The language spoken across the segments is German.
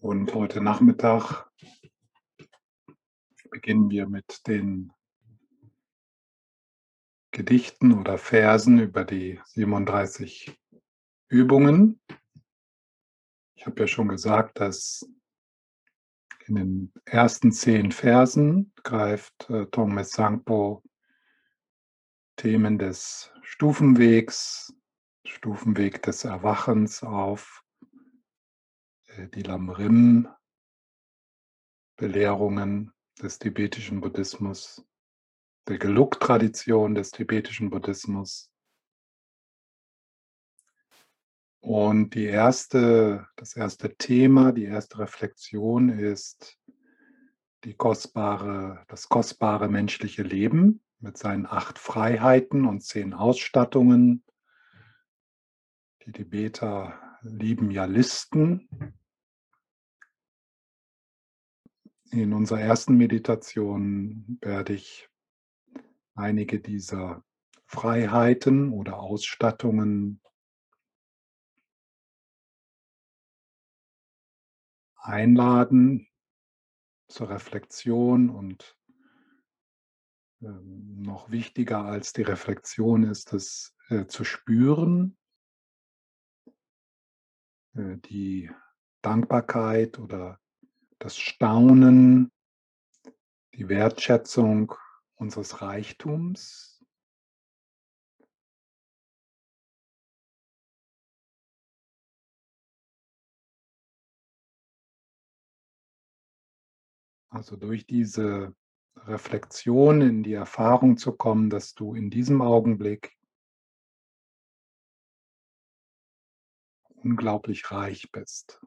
Und heute Nachmittag beginnen wir mit den Gedichten oder Versen über die 37 Übungen. Ich habe ja schon gesagt, dass in den ersten zehn Versen greift äh, Tongme Sangpo Themen des Stufenwegs, Stufenweg des Erwachens auf, die Lamrim-Belehrungen des tibetischen Buddhismus, der Geluk-Tradition des tibetischen Buddhismus. Und die erste, das erste Thema, die erste Reflexion ist die kostbare, das kostbare menschliche Leben mit seinen acht Freiheiten und zehn Ausstattungen. Die Tibeter lieben ja Listen. In unserer ersten Meditation werde ich einige dieser Freiheiten oder Ausstattungen einladen zur Reflexion und ähm, noch wichtiger als die Reflexion ist es äh, zu spüren, äh, die Dankbarkeit oder das Staunen, die Wertschätzung unseres Reichtums. Also durch diese Reflexion in die Erfahrung zu kommen, dass du in diesem Augenblick unglaublich reich bist.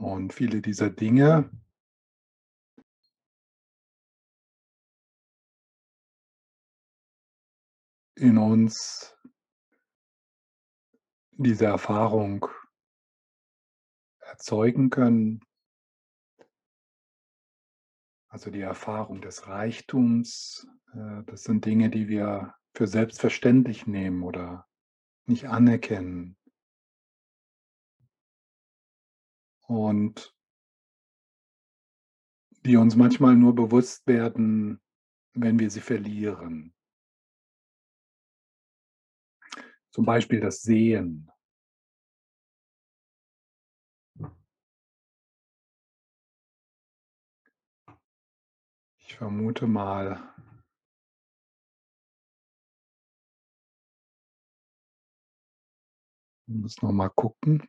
Und viele dieser Dinge in uns diese Erfahrung erzeugen können. Also die Erfahrung des Reichtums, äh, das sind Dinge, die wir für selbstverständlich nehmen oder nicht anerkennen. Und die uns manchmal nur bewusst werden, wenn wir sie verlieren. Zum Beispiel das Sehen. Ich vermute mal, ich muss noch mal gucken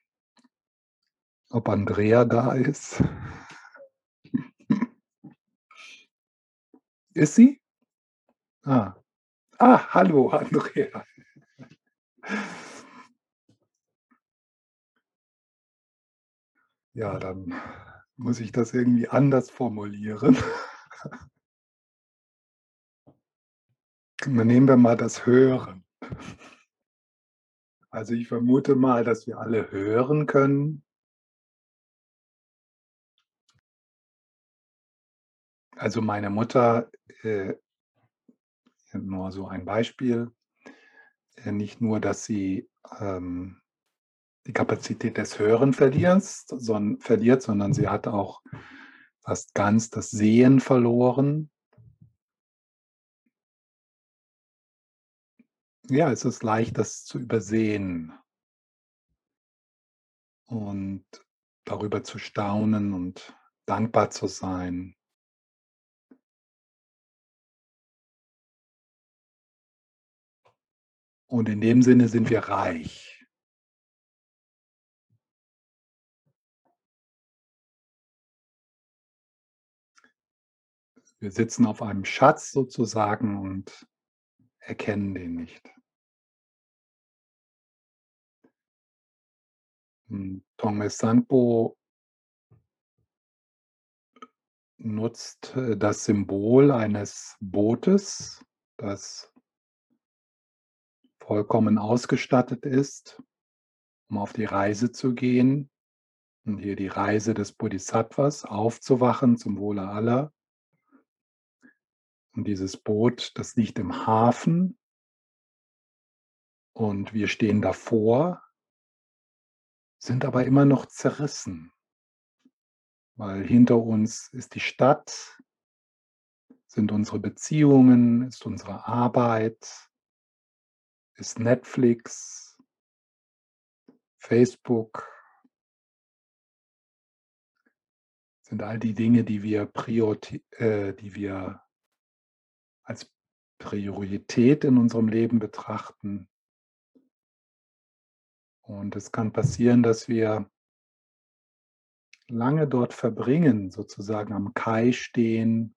ob Andrea da ist. Ist sie? Ah. Ah, hallo, Andrea. Ja, dann muss ich das irgendwie anders formulieren. Nehmen wir mal das Hören. Also ich vermute mal, dass wir alle hören können. Also meine Mutter, äh, nur so ein Beispiel, äh, nicht nur, dass sie ähm, die Kapazität des Hören verliert, son verliert, sondern sie hat auch fast ganz das Sehen verloren. Ja, es ist leicht, das zu übersehen und darüber zu staunen und dankbar zu sein. Und in dem Sinne sind wir reich. Wir sitzen auf einem Schatz sozusagen und erkennen den nicht. Hm, Tongme Sanpo nutzt äh, das Symbol eines Bootes, das vollkommen ausgestattet ist, um auf die Reise zu gehen. Und hier die Reise des Bodhisattvas, aufzuwachen zum Wohle aller. Und dieses Boot, das liegt im Hafen. Und wir stehen davor, sind aber immer noch zerrissen, weil hinter uns ist die Stadt, sind unsere Beziehungen, ist unsere Arbeit, ist Netflix, Facebook, sind all die Dinge, die wir, prioriti äh, die wir als Priorität in unserem Leben betrachten. Und es kann passieren, dass wir lange dort verbringen, sozusagen am Kai stehen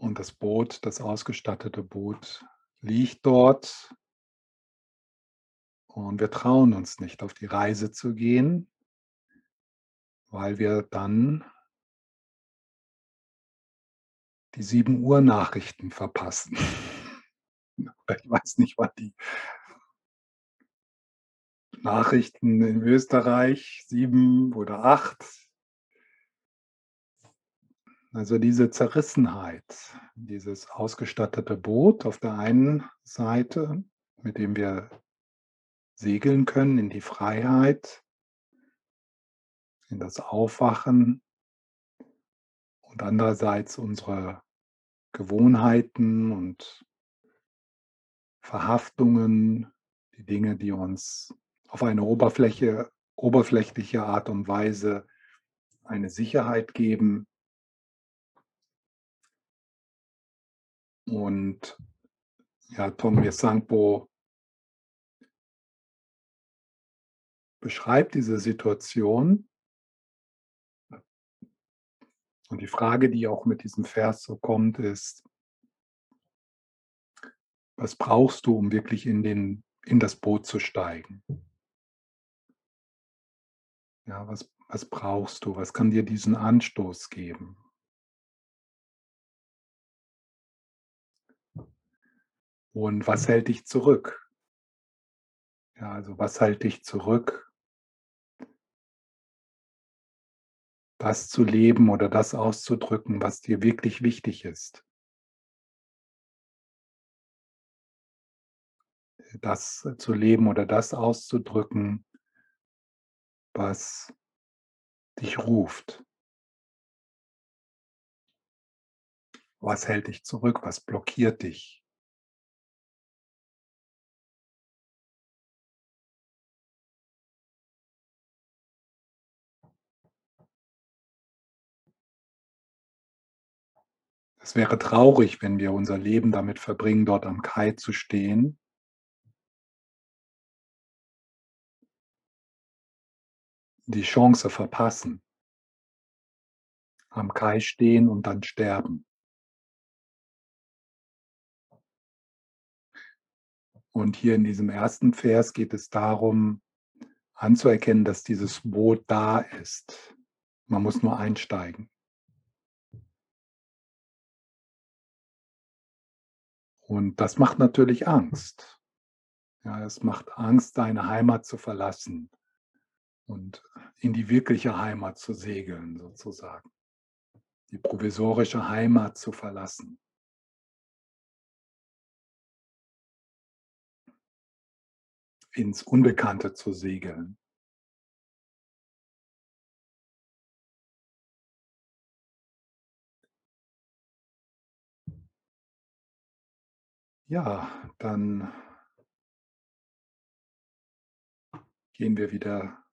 und das Boot, das ausgestattete Boot liegt dort und wir trauen uns nicht auf die Reise zu gehen, weil wir dann die 7 Uhr Nachrichten verpassen. Ich weiß nicht, wann die Nachrichten in Österreich 7 oder 8. Also diese Zerrissenheit, dieses ausgestattete Boot auf der einen Seite, mit dem wir segeln können in die Freiheit, in das Aufwachen und andererseits unsere Gewohnheiten und Verhaftungen, die Dinge, die uns auf eine Oberfläche, oberflächliche Art und Weise eine Sicherheit geben. Und ja, Tom Sangpo beschreibt diese Situation. Und die Frage, die auch mit diesem Vers so kommt, ist, was brauchst du, um wirklich in, den, in das Boot zu steigen? Ja, was, was brauchst du? Was kann dir diesen Anstoß geben? Und was hält dich zurück? Ja, also was hält dich zurück, das zu leben oder das auszudrücken, was dir wirklich wichtig ist? Das zu leben oder das auszudrücken, was dich ruft. Was hält dich zurück? Was blockiert dich? Es wäre traurig, wenn wir unser Leben damit verbringen, dort am Kai zu stehen die Chance verpassen, am Kai stehen und dann sterben. Und hier in diesem ersten Vers geht es darum, anzuerkennen, dass dieses Boot da ist. Man muss nur einsteigen. Und das macht natürlich Angst. Ja, es macht Angst, deine Heimat zu verlassen und in die wirkliche Heimat zu segeln, sozusagen. Die provisorische Heimat zu verlassen. ins Unbekannte zu segeln. Ja, dann gehen wir wieder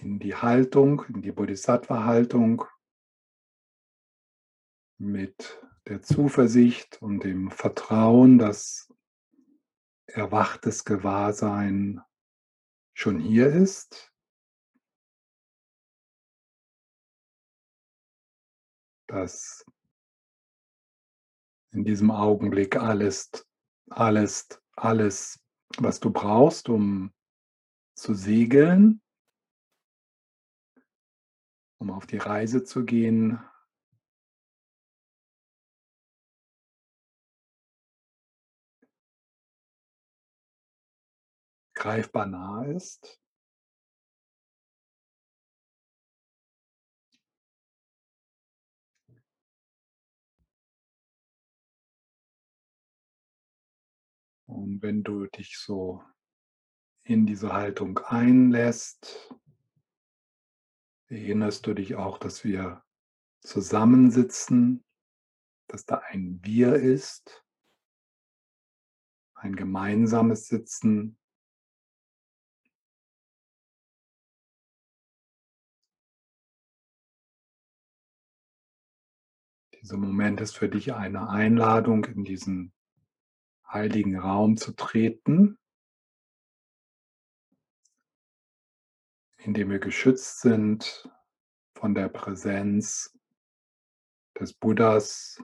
in die Haltung, in die Bodhisattva-Haltung mit der Zuversicht und dem Vertrauen, dass erwachtes Gewahrsein schon hier ist. Dass in diesem Augenblick alles, alles, alles, was du brauchst, um zu segeln, um auf die Reise zu gehen, greifbar nah ist. Und wenn du dich so in diese Haltung einlässt, erinnerst du dich auch, dass wir zusammensitzen, dass da ein Wir ist, ein gemeinsames Sitzen. Dieser Moment ist für dich eine Einladung, in diesen heiligen Raum zu treten, in dem wir geschützt sind von der Präsenz des Buddhas,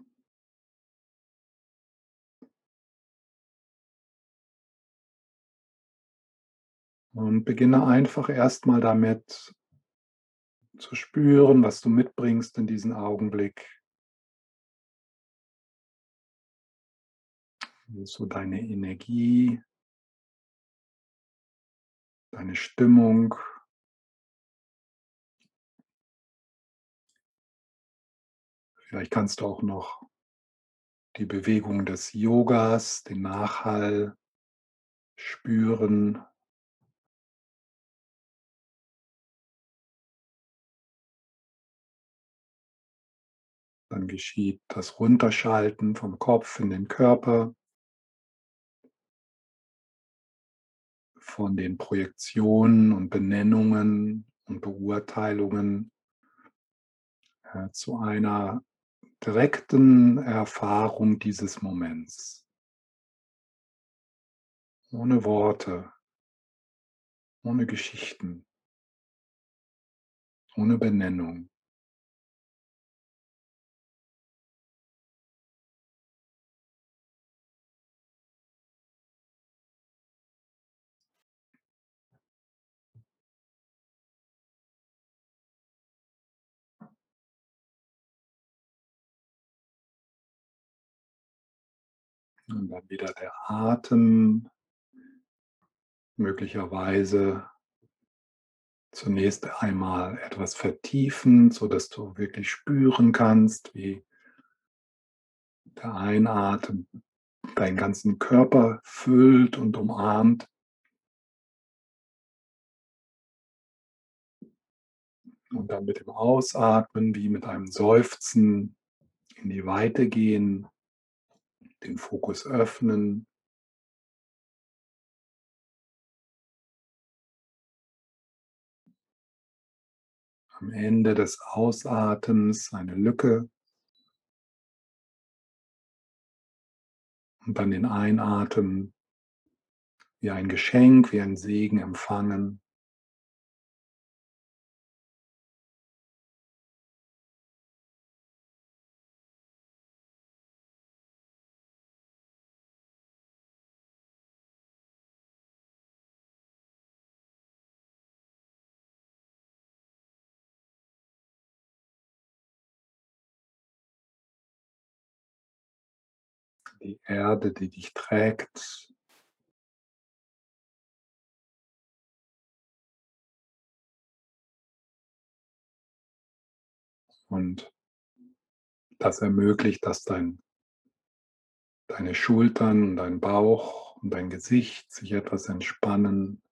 Und beginne einfach erstmal damit zu spüren, was du mitbringst in diesen Augenblick. So deine Energie, deine Stimmung. Vielleicht kannst du auch noch die Bewegung des Yogas, den Nachhall spüren. Dann geschieht das Runterschalten vom Kopf in den Körper, von den Projektionen und Benennungen und Beurteilungen äh, zu einer direkten Erfahrung dieses Moments. Ohne Worte, ohne Geschichten, ohne Benennung. Und dann wieder der Atem, möglicherweise zunächst einmal etwas vertiefen, sodass du wirklich spüren kannst, wie der Einatem deinen ganzen Körper füllt und umarmt. Und dann mit dem Ausatmen wie mit einem Seufzen in die Weite gehen, den Fokus öffnen. Am Ende des Ausatems eine Lücke. Und dann den Einatmen wie ein Geschenk, wie ein Segen empfangen. Die Erde, die dich trägt. Und das ermöglicht, dass dein, deine Schultern, dein Bauch und dein Gesicht sich etwas entspannen,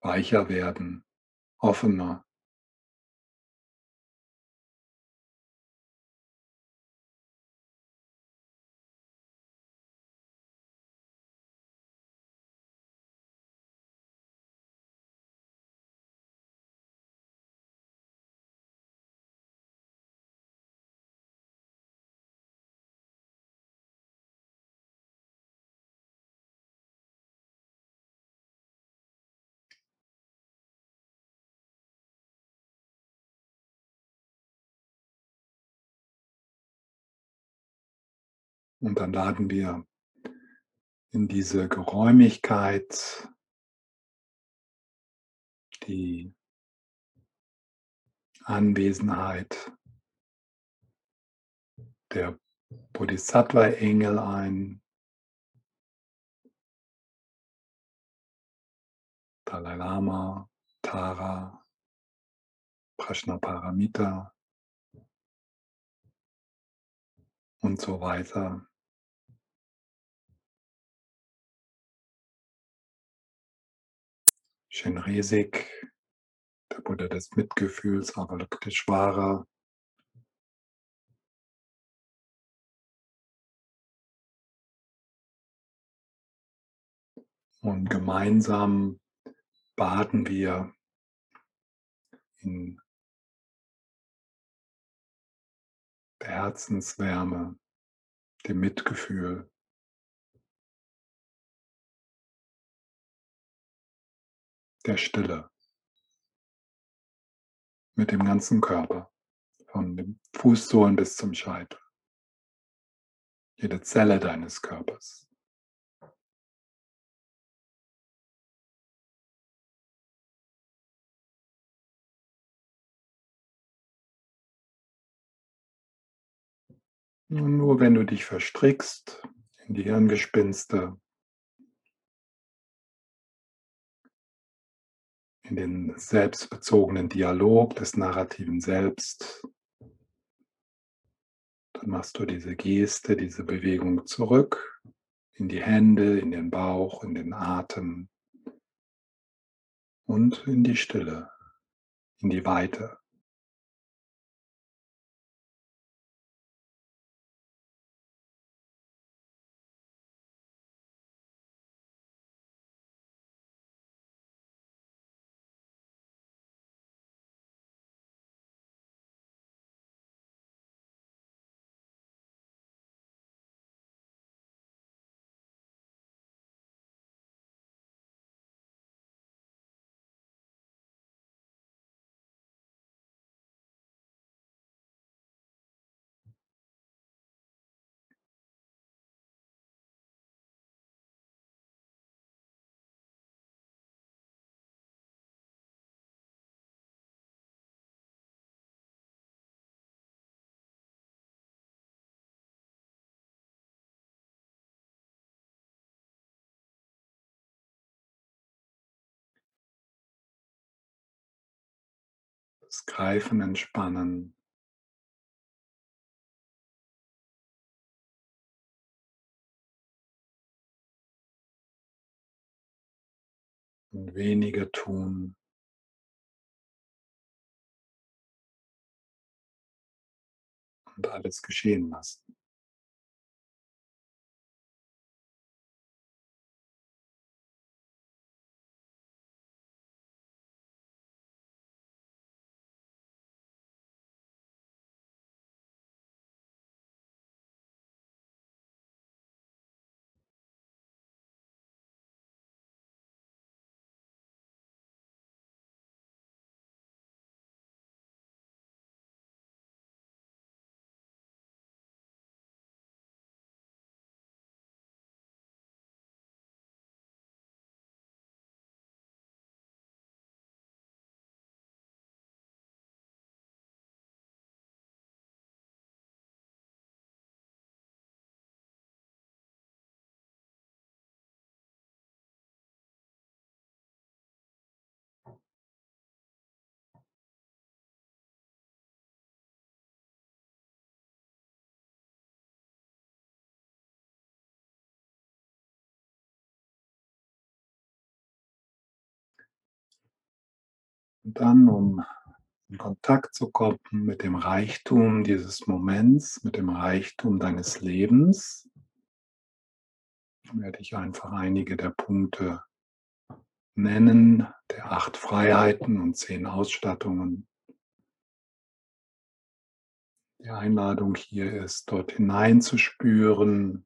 weicher werden, offener. Und dann laden wir in diese Geräumigkeit die Anwesenheit der Bodhisattva-Engel ein, Dalai Lama, Tara, Prajnaparamita und so weiter. Shenresik, der Buddha des Mitgefühls, Avalokiteshvara. Und gemeinsam baden wir in der Herzenswärme, dem Mitgefühl. Der Stille mit dem ganzen Körper, von den Fußsohlen bis zum Scheitel. Jede Zelle deines Körpers. Nur wenn du dich verstrickst in die Hirngespinste, in den selbstbezogenen Dialog des narrativen Selbst, dann machst du diese Geste, diese Bewegung zurück in die Hände, in den Bauch, in den Atem und in die Stille, in die Weite. Das Greifen entspannen. Und weniger tun. Und alles geschehen lassen. Und dann, um in Kontakt zu kommen mit dem Reichtum dieses Moments, mit dem Reichtum deines Lebens, werde ich einfach einige der Punkte nennen, der acht Freiheiten und zehn Ausstattungen. Die Einladung hier ist, dort hineinzuspüren,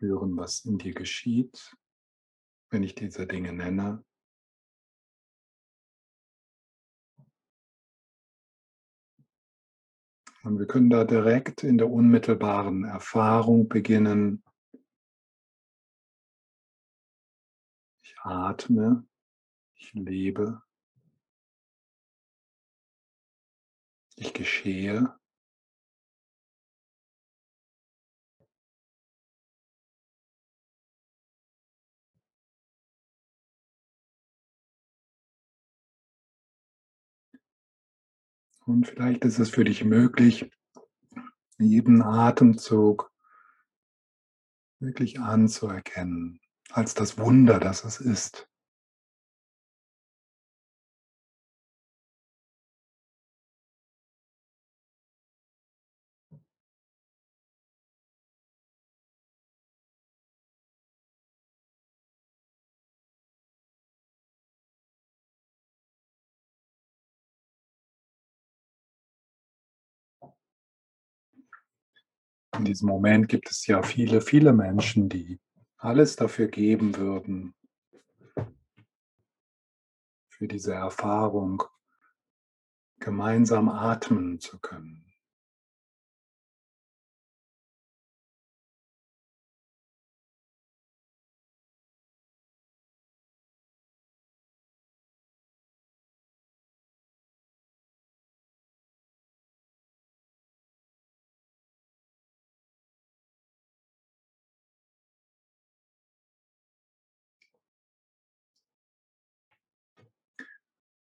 spüren, was in dir geschieht, wenn ich diese Dinge nenne. Und wir können da direkt in der unmittelbaren Erfahrung beginnen. Ich atme, ich lebe, ich geschehe. Und vielleicht ist es für dich möglich, jeden Atemzug wirklich anzuerkennen, als das Wunder, das es ist. In diesem Moment gibt es ja viele, viele Menschen, die alles dafür geben würden, für diese Erfahrung gemeinsam atmen zu können.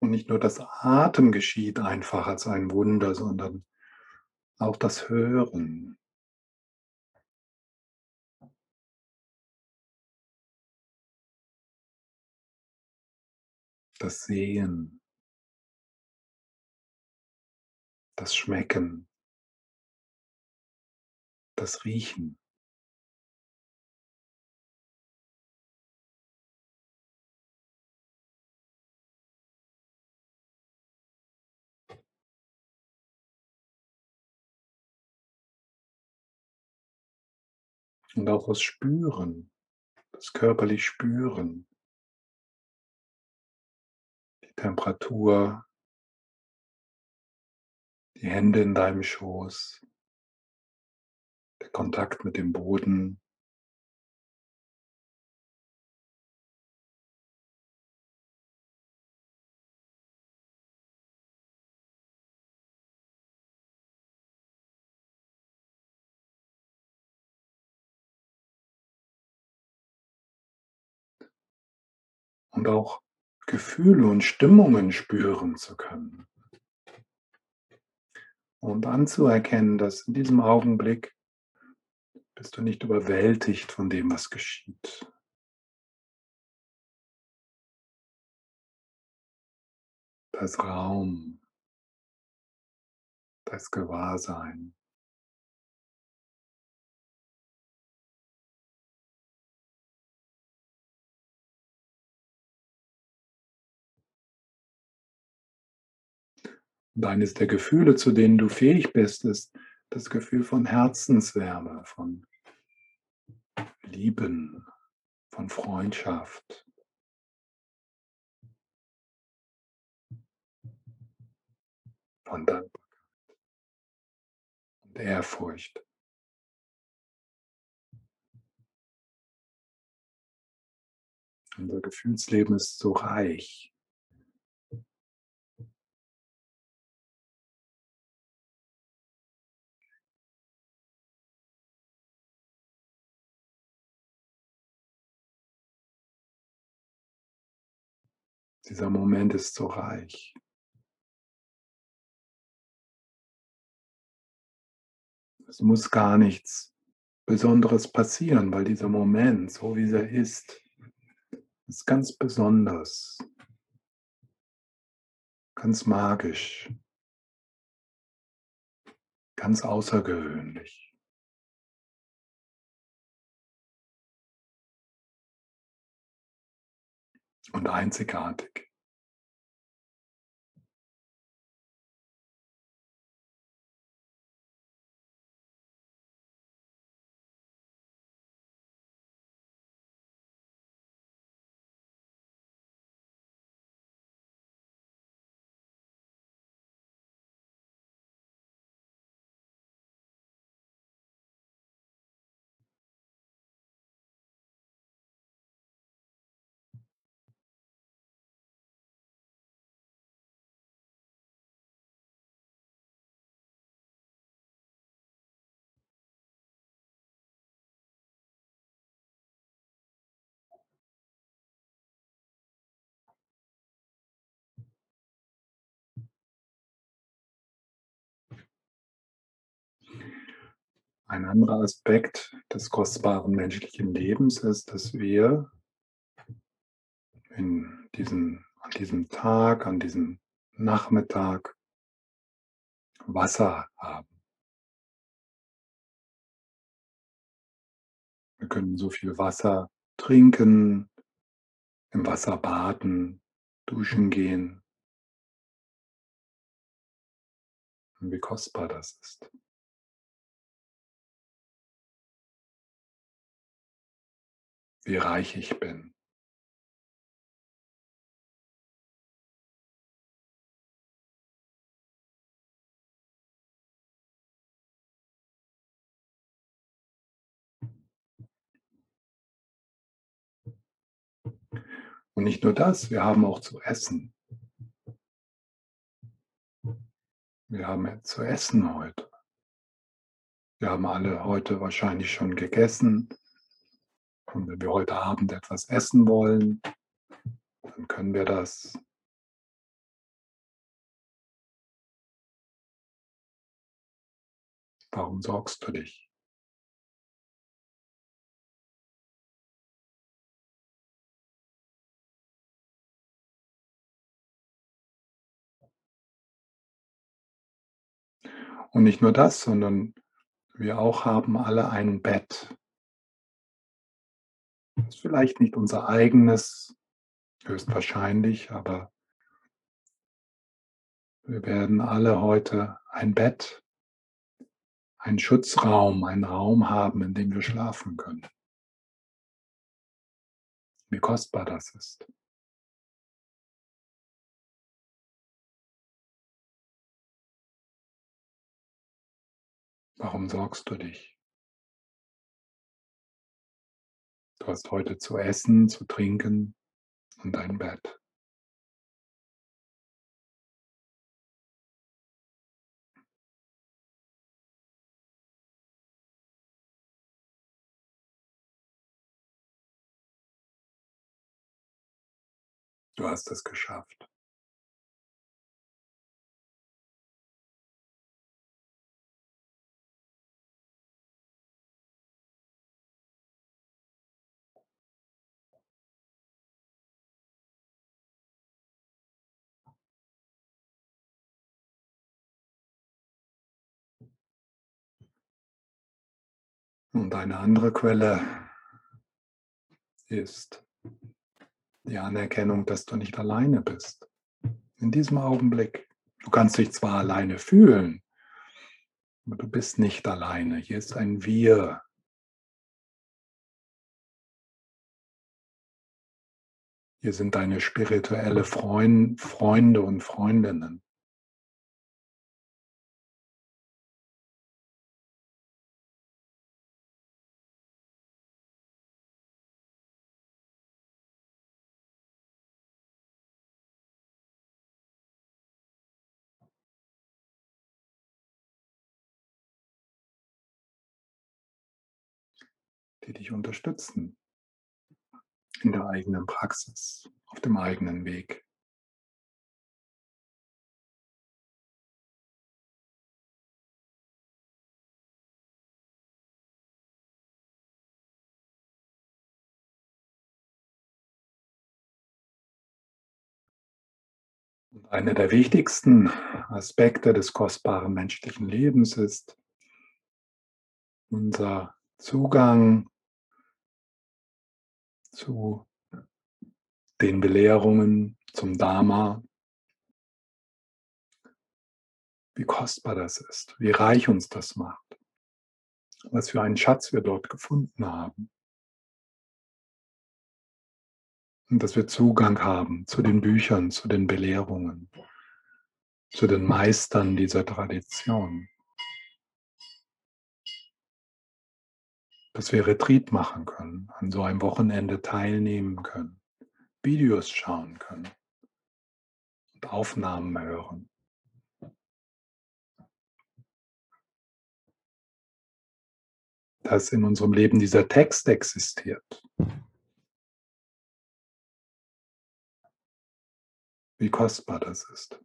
Und nicht nur das Atmen geschieht einfach als ein Wunder, sondern auch das Hören, das Sehen, das Schmecken, das Riechen. Und auch das Spüren, das körperlich Spüren, die Temperatur, die Hände in deinem Schoß, der Kontakt mit dem Boden. Und auch Gefühle und Stimmungen spüren zu können. Und anzuerkennen, dass in diesem Augenblick bist du nicht überwältigt von dem, was geschieht. Da ist Raum, da ist Gewahrsein. Und eines der Gefühle, zu denen du fähig bist, ist das Gefühl von Herzenswärme, von Lieben, von Freundschaft. Von Dankbarkeit und Ehrfurcht. Unser Gefühlsleben ist so reich. Dieser Moment ist so reich. Es muss gar nichts Besonderes passieren, weil dieser Moment, so wie er ist, ist ganz besonders, ganz magisch, ganz außergewöhnlich. Und einzigartig. Ein anderer Aspekt des kostbaren menschlichen Lebens ist, dass wir in diesem, an diesem Tag, an diesem Nachmittag Wasser haben. Wir können so viel Wasser trinken, im Wasser baden, duschen gehen. Und wie kostbar das ist. Wie reich ich bin. Und nicht nur das, wir haben auch zu essen. Wir haben zu essen heute. Wir haben alle heute wahrscheinlich schon gegessen. Und wenn wir heute Abend etwas essen wollen, dann können wir das. Warum sorgst du dich? Und nicht nur das, sondern wir auch haben alle ein Bett. Ist vielleicht nicht unser eigenes, höchstwahrscheinlich, aber wir werden alle heute ein Bett, einen Schutzraum, einen Raum haben, in dem wir schlafen können. Wie kostbar das ist. Warum sorgst du dich? Hast heute zu essen, zu trinken und ein Bett. Du hast es geschafft. Und eine andere Quelle ist die Anerkennung, dass du nicht alleine bist. In diesem Augenblick. Du kannst dich zwar alleine fühlen, aber du bist nicht alleine. Hier ist ein Wir. Hier sind deine spirituelle Freund, Freunde und Freundinnen. Die dich unterstützen in der eigenen Praxis, auf dem eigenen Weg. Einer der wichtigsten Aspekte des kostbaren menschlichen Lebens ist unser Zugang zu den Belehrungen, zum Dharma, wie kostbar das ist, wie reich uns das macht, was für einen Schatz wir dort gefunden haben. Und dass wir Zugang haben zu den Büchern, zu den Belehrungen, zu den Meistern dieser Tradition. Dass wir Retreat machen können, an so einem Wochenende teilnehmen können, Videos schauen können und Aufnahmen hören. Dass in unserem Leben dieser Text existiert. Wie kostbar das ist.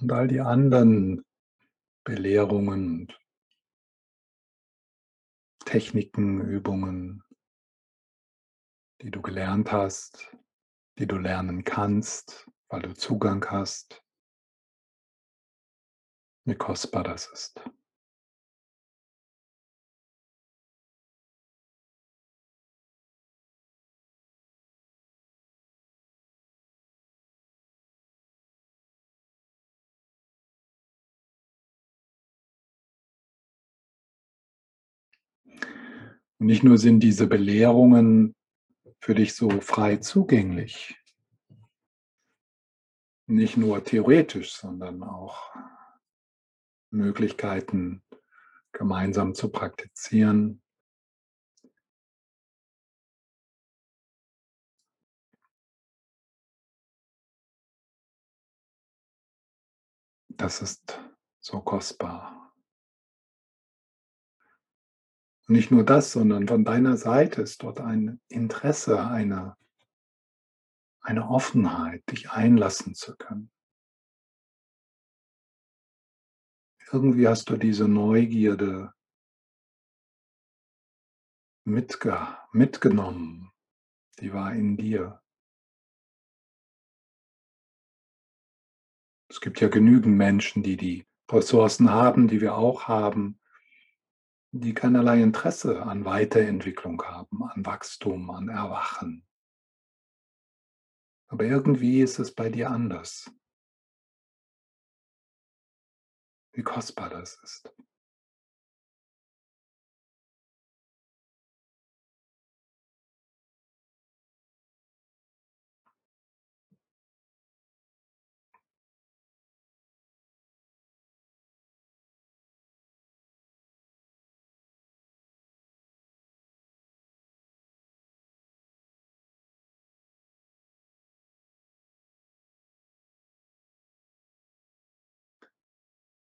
Und all die anderen Belehrungen Techniken, Übungen die du gelernt hast, die du lernen kannst, weil du Zugang hast, wie kostbar das ist. Und nicht nur sind diese Belehrungen für dich so frei zugänglich, nicht nur theoretisch, sondern auch Möglichkeiten gemeinsam zu praktizieren. Das ist so kostbar. Nicht nur das, sondern von deiner Seite ist dort ein Interesse, eine, eine Offenheit, dich einlassen zu können. Irgendwie hast du diese Neugierde mitge mitgenommen, die war in dir. Es gibt ja genügend Menschen, die die Ressourcen haben, die wir auch haben, die keinerlei Interesse an Weiterentwicklung haben, an Wachstum, an Erwachen. Aber irgendwie ist es bei dir anders. Wie kostbar das ist.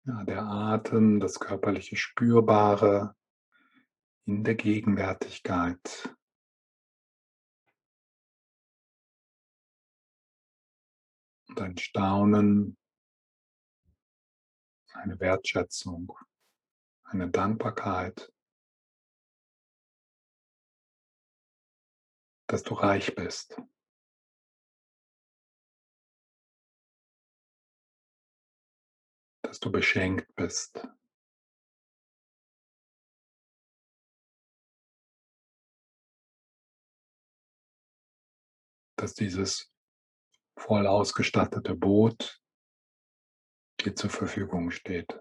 Ja, der Atem, das körperliche Spürbare in der Gegenwärtigkeit. Und ein Staunen, eine Wertschätzung, eine Dankbarkeit, dass du reich bist. Dass du beschenkt bist. Dass dieses voll ausgestattete Boot dir zur Verfügung steht.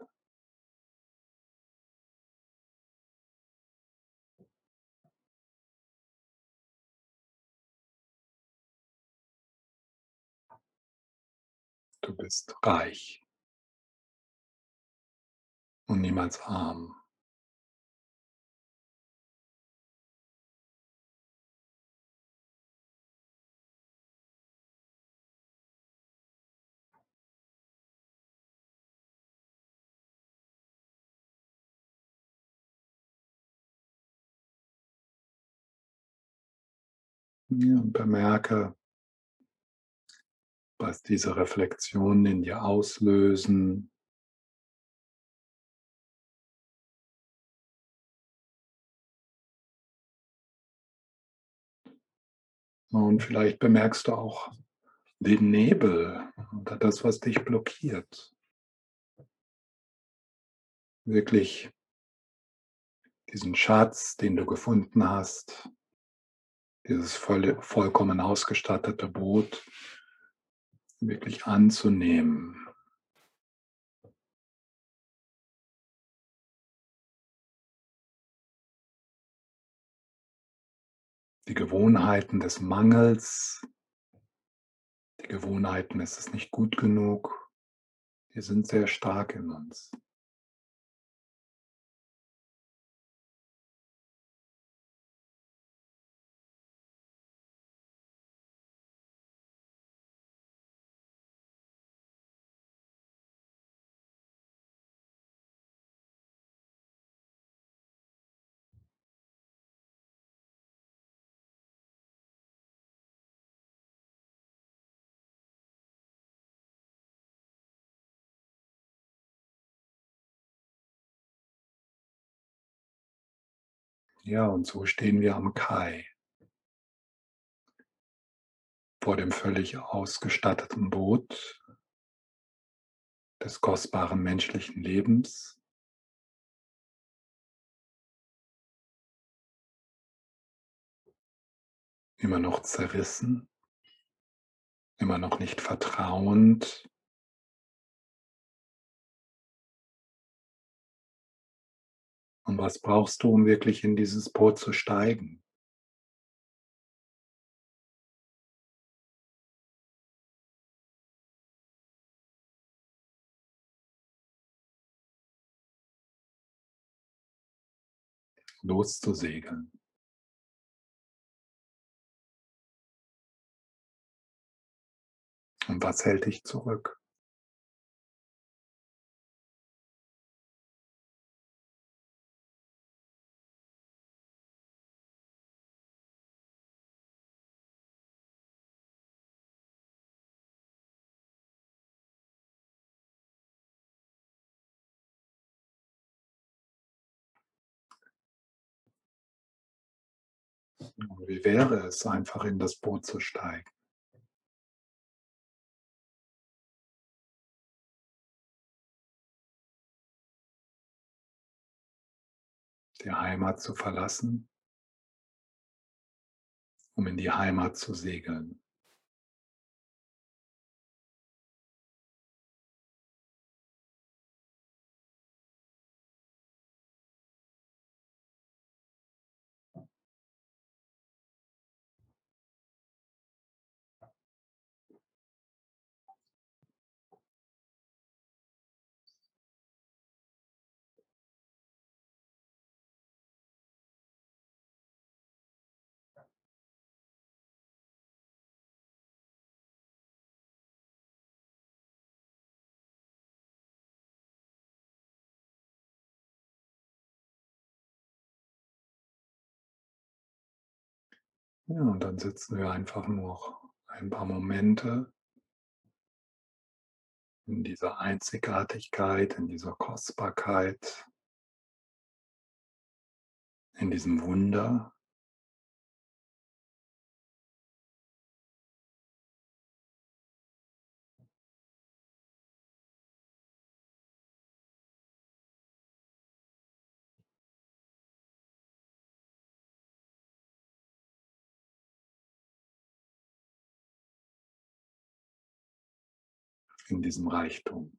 Du bist reich und niemals arm. Und bemerke, was diese Reflexionen in dir auslösen, Und vielleicht bemerkst du auch den Nebel oder das, was dich blockiert. Wirklich diesen Schatz, den du gefunden hast, dieses voll, vollkommen ausgestattete Boot, wirklich anzunehmen. Die Gewohnheiten des Mangels, die Gewohnheiten, es ist nicht gut genug, die sind sehr stark in uns. Ja, und so stehen wir am Kai. Vor dem völlig ausgestatteten Boot des kostbaren menschlichen Lebens. Immer noch zerrissen, immer noch nicht vertrauend Und was brauchst du, um wirklich in dieses Boot zu steigen? Loszusegeln. Und was hält dich zurück? Wie wäre es, einfach in das Boot zu steigen? Die Heimat zu verlassen, um in die Heimat zu segeln. Ja, und dann sitzen wir einfach noch ein paar Momente in dieser Einzigartigkeit, in dieser Kostbarkeit, in diesem Wunder. In diesem Reichtum.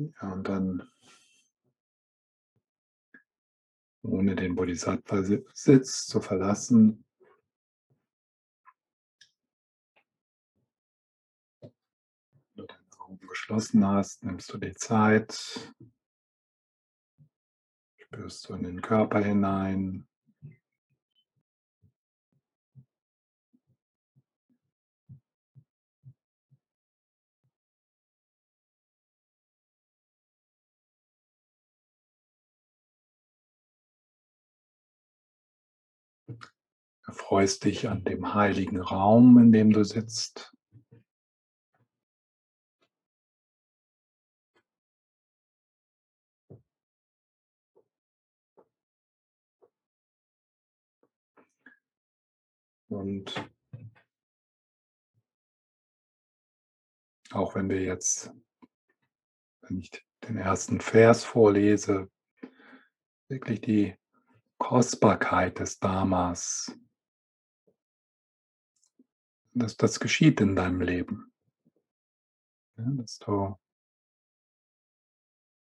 Und dann ohne den Bodhisattva-Sitz zu verlassen, wenn du deine Augen geschlossen hast, nimmst du die Zeit, spürst du in den Körper hinein, Erfreust dich an dem heiligen Raum, in dem du sitzt. Und auch wenn wir jetzt, wenn ich den ersten Vers vorlese, wirklich die Kostbarkeit des Dharmas dass das geschieht in deinem Leben. Ja, dass du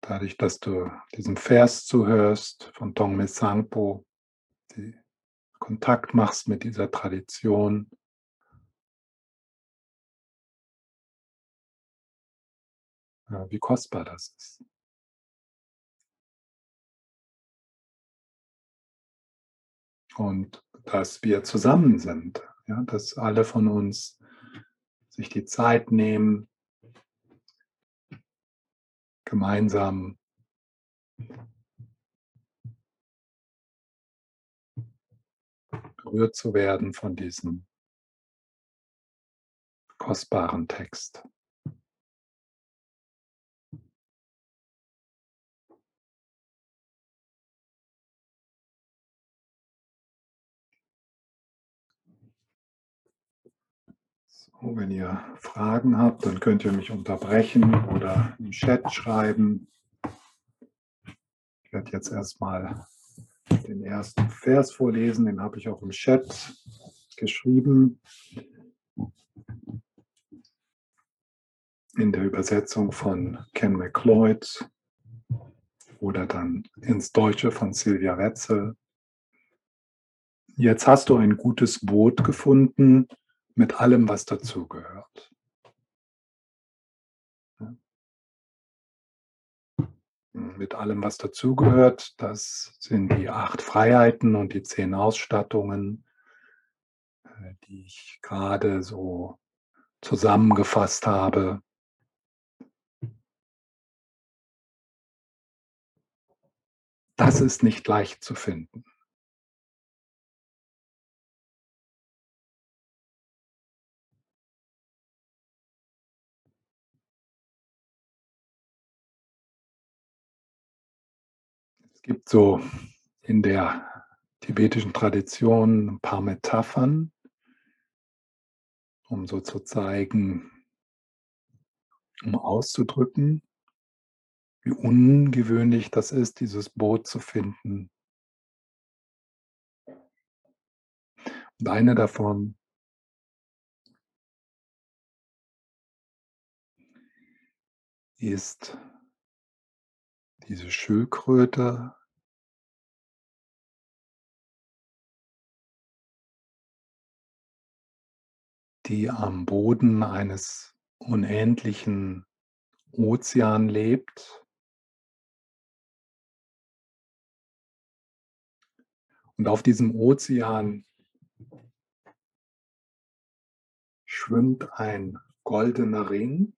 dadurch, dass du diesem Vers zuhörst von Tongme Sangpo, die Kontakt machst mit dieser Tradition, ja, wie kostbar das ist. Und dass wir zusammen sind, ja, dass alle von uns sich die Zeit nehmen, gemeinsam berührt zu werden von diesem kostbaren Text. So, wenn ihr Fragen habt, dann könnt ihr mich unterbrechen oder im Chat schreiben. Ich werde jetzt erstmal den ersten Vers vorlesen, den habe ich auch im Chat geschrieben. In der Übersetzung von Ken McLeod oder dann ins Deutsche von Silvia Wetzel. Jetzt hast du ein gutes Boot gefunden mit allem, was dazugehört. Mit allem, was dazugehört, das sind die acht Freiheiten und die zehn Ausstattungen, äh, die ich gerade so zusammengefasst habe. Das ist nicht leicht zu finden. Gibt so in der tibetischen Tradition ein paar Metaphern, um so zu zeigen, um auszudrücken, wie ungewöhnlich das ist, dieses Boot zu finden. Und eine davon ist diese Schildkröte die am Boden eines unendlichen Ozean lebt. Und auf diesem Ozean schwimmt ein goldener Ring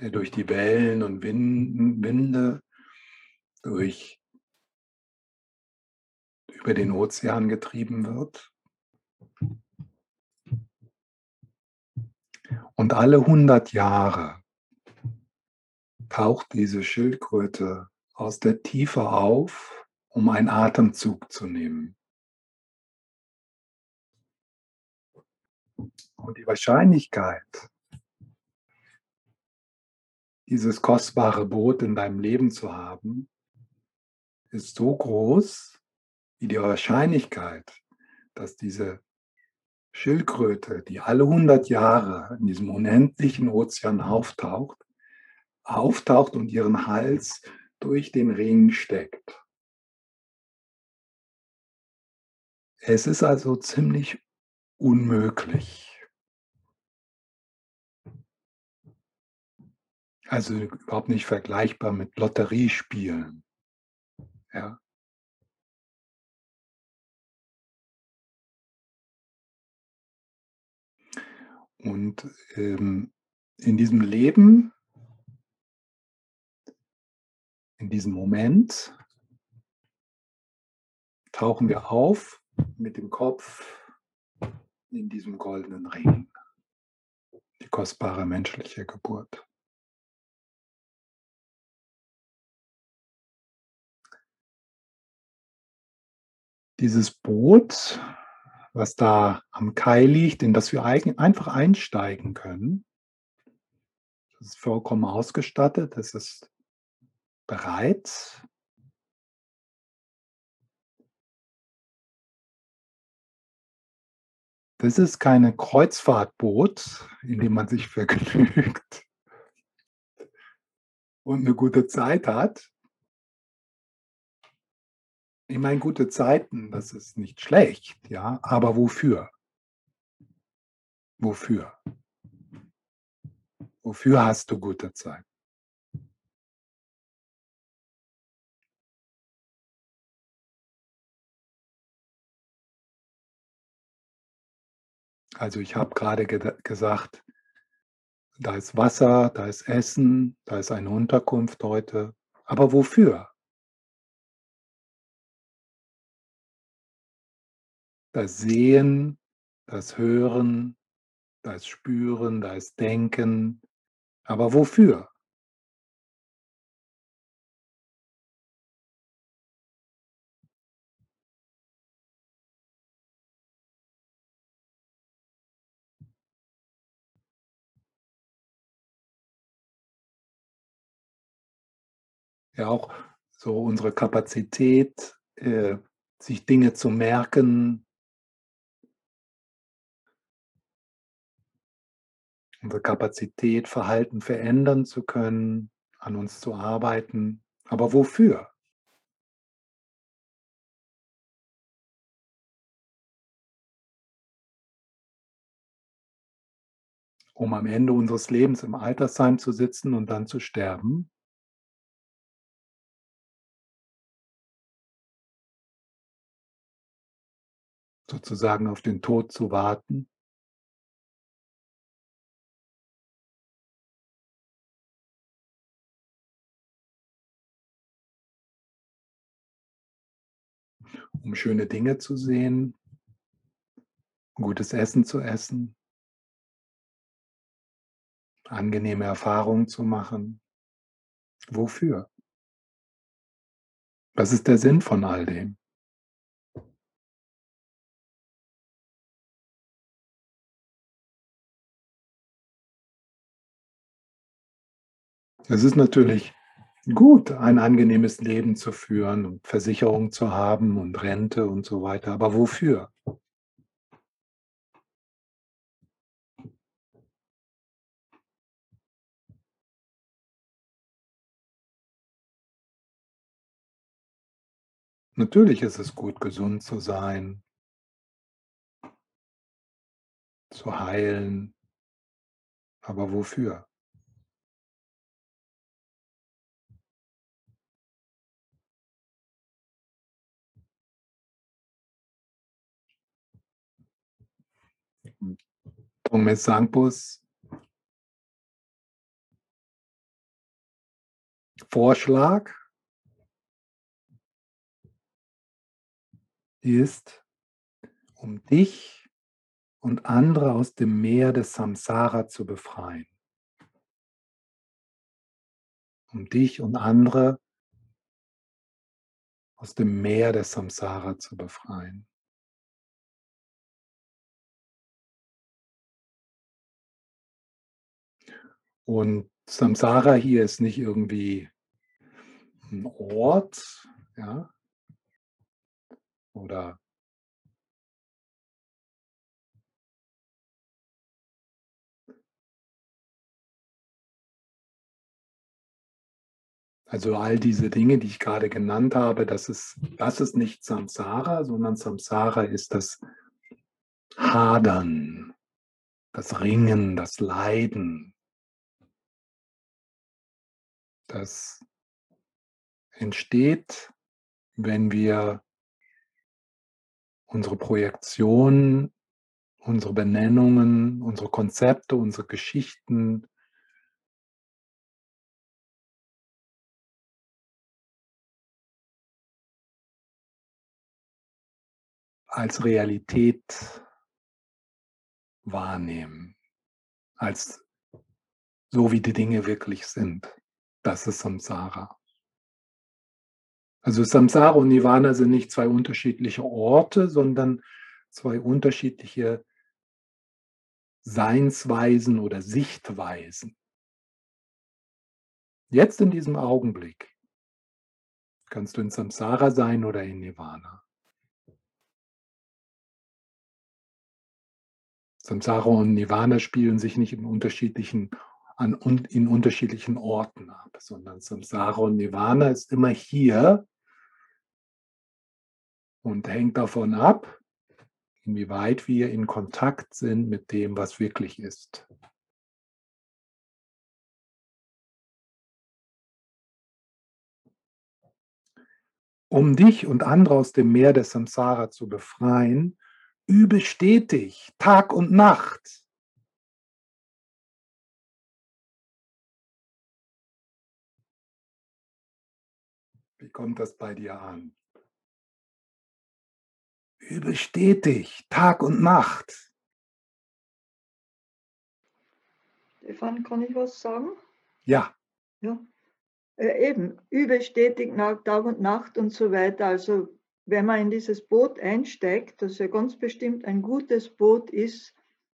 der durch die Wellen und Winde, durch über den Ozean getrieben wird. Und alle 100 Jahre taucht diese Schildkröte aus der Tiefe auf, um einen Atemzug zu nehmen. Und die Wahrscheinlichkeit, dieses kostbare Boot in deinem Leben zu haben, ist so groß wie die Wahrscheinlichkeit, dass diese Schildkröte, die alle 100 Jahre in diesem unendlichen Ozean auftaucht, auftaucht und ihren Hals durch den Ring steckt. Es ist also ziemlich unmöglich, Also überhaupt nicht vergleichbar mit Lotteriespielen. Ja. Und ähm, in diesem Leben, in diesem Moment, tauchen wir auf mit dem Kopf in diesem goldenen Ring. Die kostbare menschliche Geburt. dieses Boot, was da am Kai liegt, in das wir einfach einsteigen können. Das ist vollkommen ausgestattet, es ist bereit. Das ist keine Kreuzfahrtboot, in dem man sich vergnügt und 'ne gute Zeit hat. Ich meine, gute Zeiten, das ist nicht schlecht, ja, aber wofür? Wofür? Wofür hast du gute Zeit? Also, ich habe grade geda gesagt da ist Wasser, da ist Essen, da ist eine Unterkunft heute. Aber wofür? Da ist Sehen, da ist Hören, da ist Spüren, da ist Denken. Aber wofür? Ja, auch so unsere Kapazität, äh, sich Dinge zu merken unsere Kapazität, Verhalten verändern zu können, an uns zu arbeiten. Aber wofür? Um am Ende unseres Lebens im Altersheim zu sitzen und dann zu sterben? Sozusagen auf den Tod zu warten? Um schöne Dinge zu sehen gutes Essen zu essen angenehme Erfahrungen zu machen. Wofür? Was ist der Sinn von all dem? Es ist natürlich gut, ein angenehmes Leben zu führen und Versicherung zu haben und Rente und so weiter, aber wofür? Natürlich ist es gut, gesund zu sein zu heilen. Aber wofür? Vorschlag ist, um dich und andere aus dem Meer des Samsara zu befreien. Um dich und andere aus dem Meer des Samsara zu befreien. Und Samsara hier ist nicht irgendwie 'n Ort, ja? Oder Also, all diese Dinge, die ich grade genannt habe, das ist das ist nicht Samsara, sondern Samsara ist das Hadern, das Ringen, das Leiden. Das entsteht, wenn wir unsere Projektionen, unsere Benennungen, unsere Konzepte, unsere Geschichten als Realität wahrnehmen, als so wie die Dinge wirklich sind. Das ist Samsara. Also, Samsara und Nirvana sind nicht 2 unterschiedliche Orte, sondern 2 unterschiedliche Seinsweisen oder Sichtweisen. Jetzt in diesem Augenblick kannst du in Samsara sein oder in Nirvana. Samsara und Nirvana spielen sich nicht in unterschiedlichen, an, in unterschiedlichen Orten ab, sondern Samsara und Nirvana ist immer hier und hängt davon ab, inwieweit wir in Kontakt sind mit dem, was wirklich ist. Um dich und andere aus dem Meer des Samsara zu befreien, übe stetig, Tag und Nacht. Wie kommt das bei dir an? Übe stetig, Tag und Nacht. Stefan, kann ich was sagen? Ja. Ja. Äh, eben, übe stetig Tag und Nacht und so weiter. Also wenn man in dieses Boot einsteigt, das ja ganz bestimmt ein gutes Boot ist,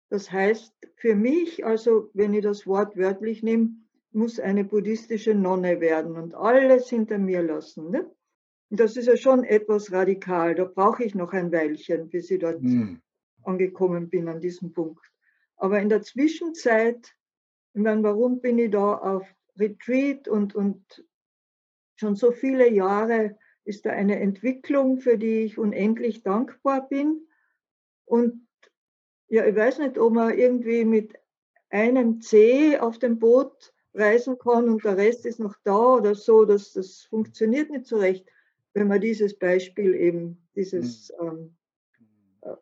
das heißt für mich, also wenn ich das Wort wörtlich nehme, muss eine buddhistische Nonne werden und alles hinter mir lassen. Ne? das ist ja schon etwas radikal. Da brauche ich noch ein Weilchen, bis ich dort mhm. angekommen bin an diesem Punkt. Aber in der Zwischenzeit, ich meine, warum bin ich da auf Retreat und, und schon so viele Jahre ist da eine Entwicklung, für die ich unendlich dankbar bin. Und ja, ich weiß nicht, ob man irgendwie mit einem C auf dem Boot reisen kann und der Rest ist noch da oder so. Das, das funktioniert nicht so recht wenn man dieses Beispiel eben, dieses, mhm. ähm, äh,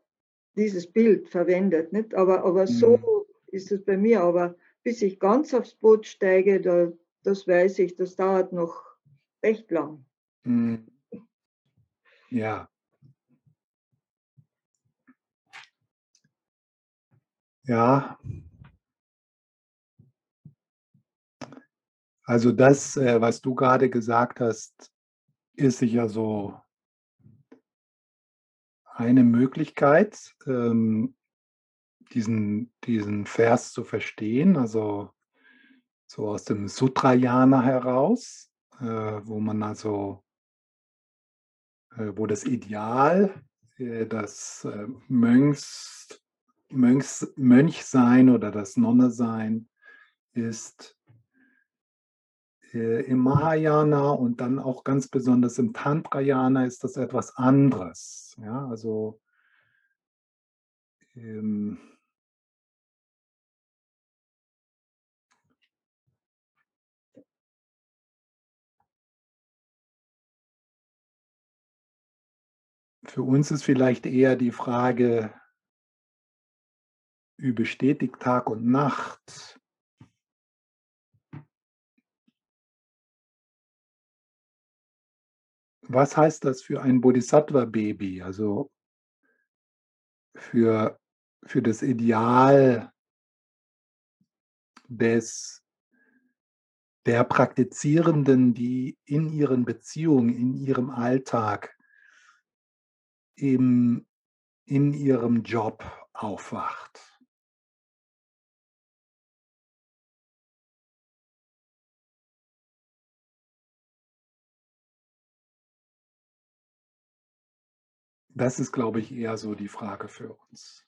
dieses Bild verwendet. Nicht? Aber, aber mhm. so ist es bei mir. Aber bis ich ganz aufs Boot steige, da, das weiß ich, das dauert noch recht lang. Mhm. Ja. Ja. Also das, äh, was du gerade gesagt hast, ist sicher so eine Möglichkeit, ähm, diesen, diesen Vers zu verstehen, also so aus dem Sutrayana heraus, äh, wo man also, äh, wo das Ideal, das Mönchs, Mönchs, Mönchsein oder das Nonnesein ist, äh, im Mahayana und dann auch ganz besonders im Tantrayana ist das etwas anderes. Ja, also ähm, Für uns ist vielleicht eher die Frage, wie bestätigt Tag und Nacht was heißt das für ein Bodhisattva-Baby? Also für, für das Ideal des, der Praktizierenden, die in ihren Beziehungen, in ihrem Alltag, im, in ihrem Job aufwacht. Das ist, glaube ich, eher so die Frage für uns.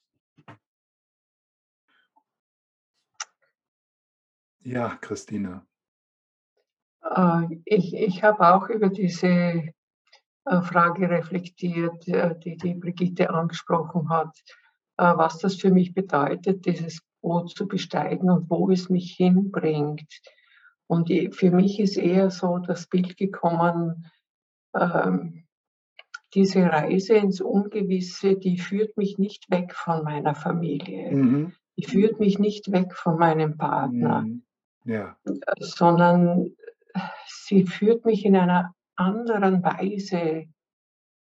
Ja, Christine. Äh, ich, ich habe auch über diese äh, Frage reflektiert, äh, die die Brigitte angesprochen hat, was das für mich bedeutet, dieses Boot zu besteigen und wo es mich hinbringt. Und für mich ist eher so das Bild gekommen, ähm, diese Reise ins Ungewisse, die führt mich nicht weg von meiner Familie. Mhm. Die führt mich nicht weg von meinem Partner. Mhm. Ja. Sondern sie führt mich in einer anderen Weise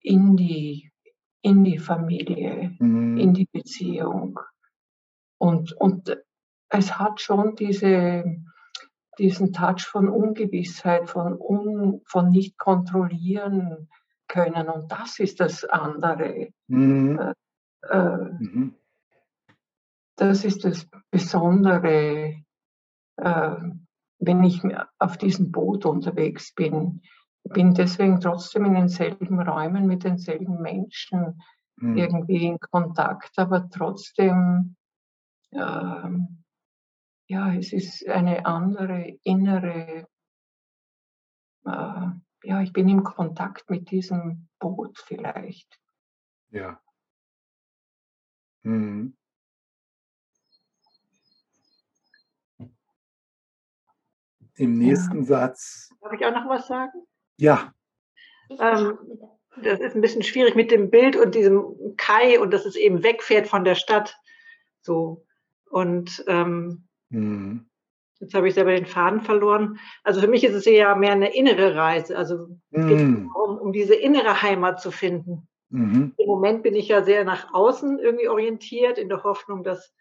in die, in die Familie, mhm. in die Beziehung. Und, und es hat schon diese, diesen Touch von Ungewissheit, von, un, von nicht kontrollieren, können. Und das ist das andere. Mhm. Äh, äh, mhm. Das ist das Besondere, äh, wenn ich auf diesem Boot unterwegs bin. Ich bin deswegen trotzdem in denselben Räumen mit denselben Menschen mhm. irgendwie in Kontakt, aber trotzdem ähm, ja, es ist eine andere innere, äh, ja, ich bin im Kontakt mit diesem Boot vielleicht. Ja. Mhm. Im nächsten Satz. Darf ich auch noch was sagen? Ja. Ähm, das ist ein bisschen schwierig mit dem Bild und diesem Kai und dass es eben wegfährt von der Stadt. So. Und ähm, Mhm. Jetzt habe ich selber den Faden verloren. Also für mich ist es eher mehr eine innere Reise. Also es geht Mhm. darum, um diese innere Heimat zu finden. Mhm. Im Moment bin ich ja sehr nach außen irgendwie orientiert, in der Hoffnung, dass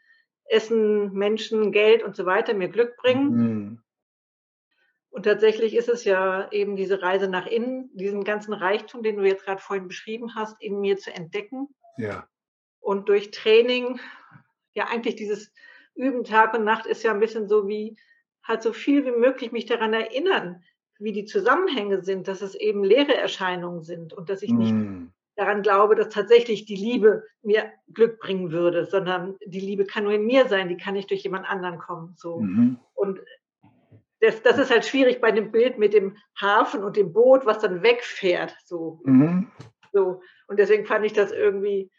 Essen, Menschen, Geld und so weiter mir Glück bringen. Mhm. Und tatsächlich ist es ja eben diese Reise nach innen, diesen ganzen Reichtum, den du jetzt gerade vorhin beschrieben hast, in mir zu entdecken Ja. und durch Training, ja eigentlich dieses Üben Tag und Nacht ist ja ein bisschen so wie halt so viel wie möglich mich daran erinnern, wie die Zusammenhänge sind, dass es eben leere Erscheinungen sind und dass ich nicht Mhm. daran glaube, dass tatsächlich die Liebe mir Glück bringen würde, sondern die Liebe kann nur in mir sein, die kann nicht durch jemand anderen kommen. So. Mhm. Und das, das ist halt schwierig bei dem Bild mit dem Hafen und dem Boot, was dann wegfährt. So, Mhm. so. Und deswegen fand ich das irgendwie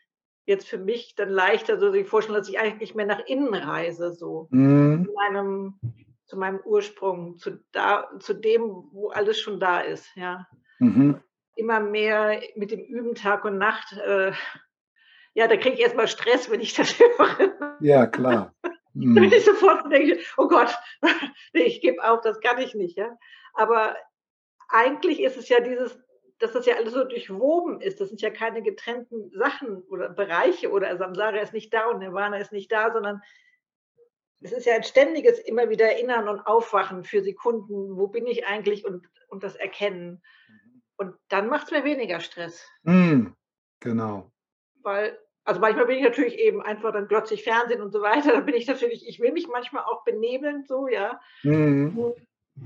jetzt für mich dann leichter, so sich vorstellen, dass ich eigentlich nicht mehr nach innen reise, so Mhm. zu meinem, zu meinem Ursprung, zu, da, zu dem, wo alles schon da ist. Ja. Mhm. Immer mehr mit dem Üben Tag und Nacht. Äh, ja, da kriege ich erstmal Stress, wenn ich das höre. Ja, klar. Wenn Mhm. ich sofort denke, oh Gott, ich gebe auf, das kann ich nicht. Ja? Aber eigentlich ist es ja dieses, dass das ja alles so durchwoben ist. Das sind ja keine getrennten Sachen oder Bereiche oder Samsara ist nicht da und Nirvana ist nicht da, sondern es ist ja ein ständiges immer wieder Erinnern und Aufwachen für Sekunden. Wo bin ich eigentlich und, und das Erkennen. Und dann macht es mir weniger Stress. Mhm. Genau. Weil, also manchmal bin ich natürlich eben einfach dann glotze ich Fernsehen und so weiter. Dann bin ich natürlich, ich will mich manchmal auch benebeln, so, ja. Mhm.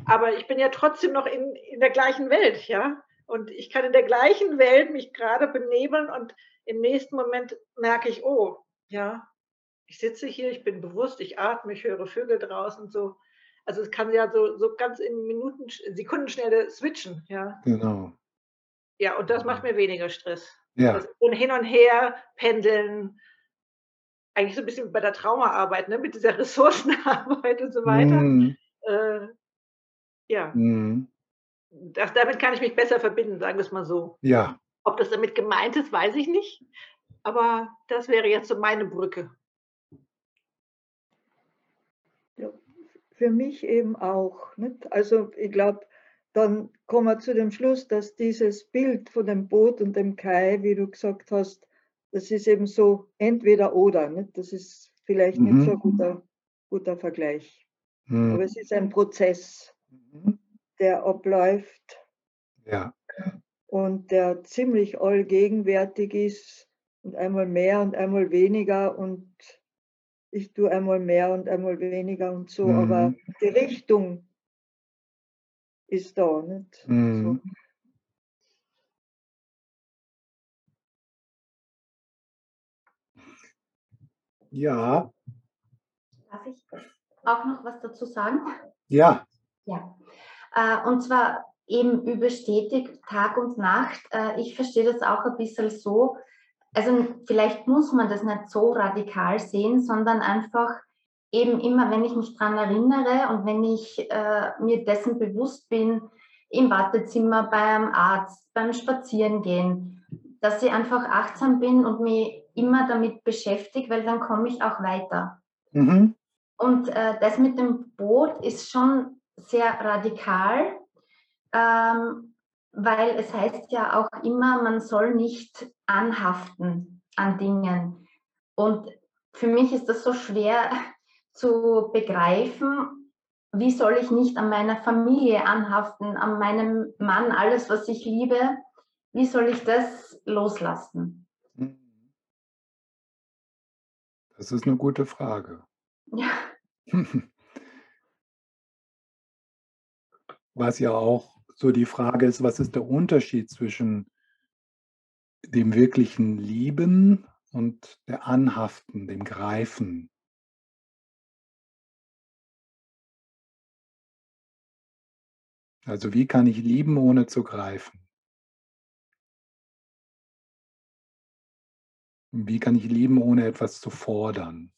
Aber ich bin ja trotzdem noch in, in der gleichen Welt, ja. Und ich kann in der gleichen Welt mich gerade benebeln und im nächsten Moment merke ich, oh, ja, ich sitze hier, ich bin bewusst, ich atme, ich höre Vögel draußen so. Also es kann ja so, so ganz in Minuten, Sekundenschnelle switchen, ja. Genau. Ja, und das macht mir weniger Stress. Ja. Und hin und her pendeln, eigentlich so ein bisschen bei der Traumaarbeit, ne, mit dieser Ressourcenarbeit und so weiter. Mhm. Äh, ja, Mhm. das, damit kann ich mich besser verbinden, sagen wir es mal so. Ja. Ob das damit gemeint ist, weiß ich nicht. Aber das wäre jetzt so meine Brücke. Ja, für mich eben auch. Nicht? Also ich glaube, dann kommen wir zu dem Schluss, dass dieses Bild von dem Boot und dem Kai, wie du gesagt hast, das ist eben so entweder oder. Nicht? Das ist vielleicht Mhm. nicht so ein guter, guter Vergleich. Aber Mhm. es ist ein Prozess, Mhm. der abläuft Ja. und der ziemlich allgegenwärtig ist und einmal mehr und einmal weniger und ich tue einmal mehr und einmal weniger und so, aber Mhm. die Richtung ist da, nicht? So. Mhm. Ja. Darf ich auch noch was dazu sagen? Ja. Ja. Äh, und zwar eben überstetigt Tag und Nacht. Äh, ich verstehe das auch ein bisschen so. Also vielleicht muss man das nicht so radikal sehen, sondern einfach eben immer, wenn ich mich daran erinnere und wenn ich äh, mir dessen bewusst bin, im Wartezimmer, beim Arzt, beim Spazierengehen, dass ich einfach achtsam bin und mich immer damit beschäftige, weil dann komme ich auch weiter. Mhm. Und äh, das mit dem Boot ist schon sehr radikal, ähm, weil es heißt ja auch immer, man soll nicht anhaften an Dingen. Und für mich ist das so schwer zu begreifen, wie soll ich nicht an meiner Familie anhaften, an meinem Mann, alles, was ich liebe, wie soll ich das loslassen? Mhm. Das ist eine gute Frage. Ja, Was ja auch so die Frage ist, was ist der Unterschied zwischen dem wirklichen Lieben und der Anhaften, dem Greifen. Also wie kann ich lieben, ohne zu greifen? Wie kann ich lieben, ohne etwas zu fordern?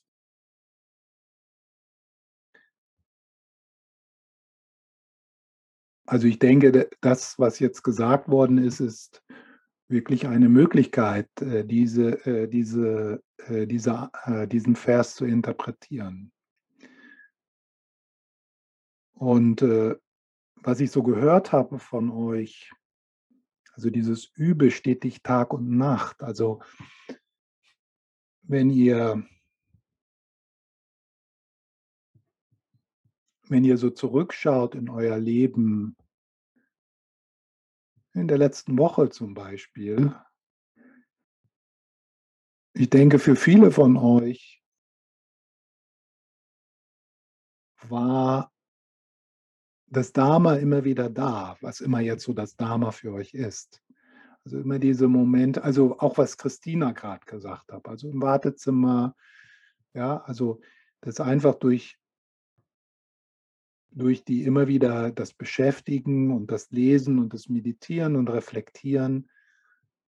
Also ich denke, das, was jetzt gesagt worden ist, ist wirklich eine Möglichkeit, äh, diese, äh, diese, äh, dieser, diesen Vers zu interpretieren. Und was ich so gehört habe von euch, also dieses Übe stetig Tag und Nacht, also wenn ihr wenn ihr so zurückschaut in euer Leben, in der letzten Woche zum Beispiel, ich denke, für viele von euch war das Dharma immer wieder da, was immer jetzt so das Dharma für euch ist. Also immer diese Momente, also auch was Christina gerade gesagt hat, also im Wartezimmer, ja, also das einfach durch durch die immer wieder das Beschäftigen und das Lesen und das Meditieren und Reflektieren,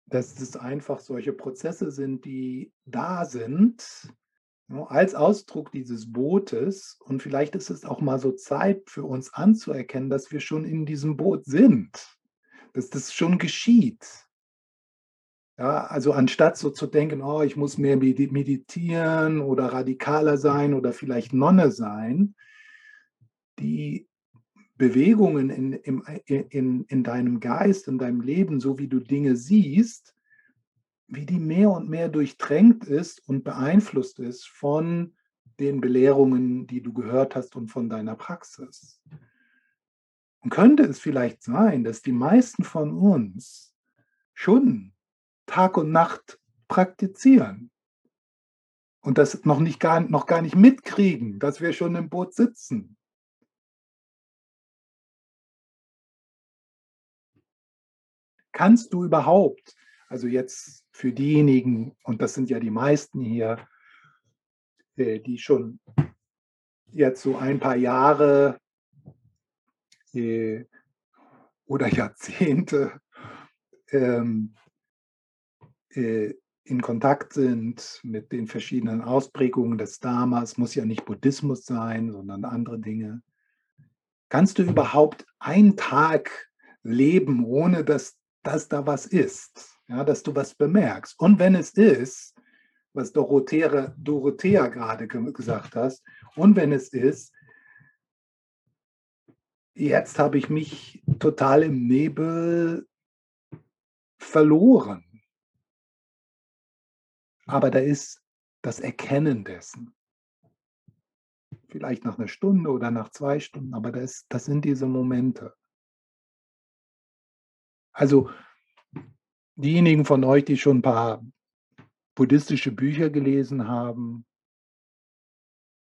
dass es einfach solche Prozesse sind, die da sind, als Ausdruck dieses Bootes. Und vielleicht ist es auch mal so Zeit für uns anzuerkennen, dass wir schon in diesem Boot sind, dass das schon geschieht. Ja, also anstatt so zu denken, oh, ich muss mehr meditieren oder radikaler sein oder vielleicht Nonne sein, die Bewegungen in, im, in, in deinem Geist, in deinem Leben, so wie du Dinge siehst, wie die mehr und mehr durchtränkt ist und beeinflusst ist von den Belehrungen, die du gehört hast und von deiner Praxis. Und könnte es vielleicht sein, dass die meisten von uns schon Tag und Nacht praktizieren und das noch, nicht gar, noch gar nicht mitkriegen, dass wir schon im Boot sitzen kannst du überhaupt, also jetzt für diejenigen, und das sind ja die meisten hier, äh, die schon jetzt so ein paar Jahre äh, oder Jahrzehnte ähm, äh, in Kontakt sind mit den verschiedenen Ausprägungen des Dharmas, muss ja nicht Buddhismus sein, sondern andere Dinge. Kannst du überhaupt einen Tag leben, ohne dass dass da was ist, ja, dass du was bemerkst. Und wenn es ist, was Dorothea, Dorothea gerade gesagt hast, und wenn es ist, jetzt habe ich mich total im Nebel verloren. Aber da ist das Erkennen dessen. Vielleicht nach einer Stunde oder nach zwei Stunden, aber das, das sind diese Momente. Also diejenigen von euch, die schon ein paar buddhistische Bücher gelesen haben,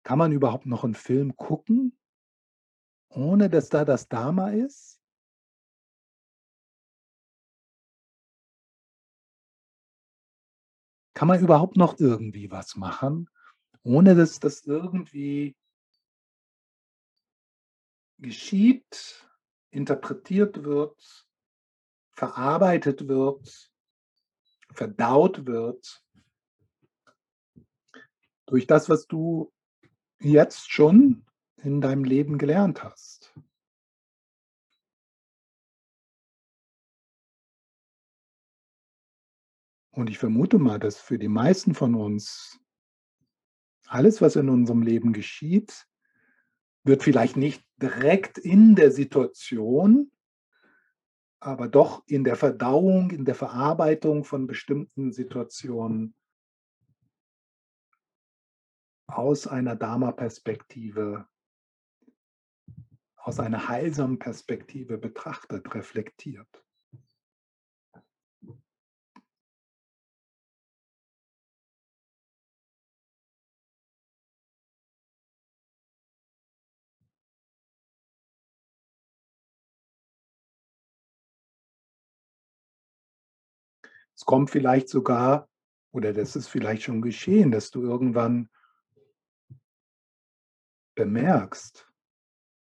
kann man überhaupt noch einen Film gucken, ohne dass da das Dharma ist? Kann man überhaupt noch irgendwie was machen, ohne dass das irgendwie geschieht, interpretiert wird, verarbeitet wird, verdaut wird durch das, was du jetzt schon in deinem Leben gelernt hast. Und ich vermute mal, dass für die meisten von uns alles, was in unserem Leben geschieht, wird vielleicht nicht direkt in der Situation aber doch in der Verdauung, in der Verarbeitung von bestimmten Situationen aus einer Dharma-Perspektive, aus einer heilsamen Perspektive betrachtet, reflektiert. Es kommt vielleicht sogar, oder das ist vielleicht schon geschehen, dass du irgendwann bemerkst,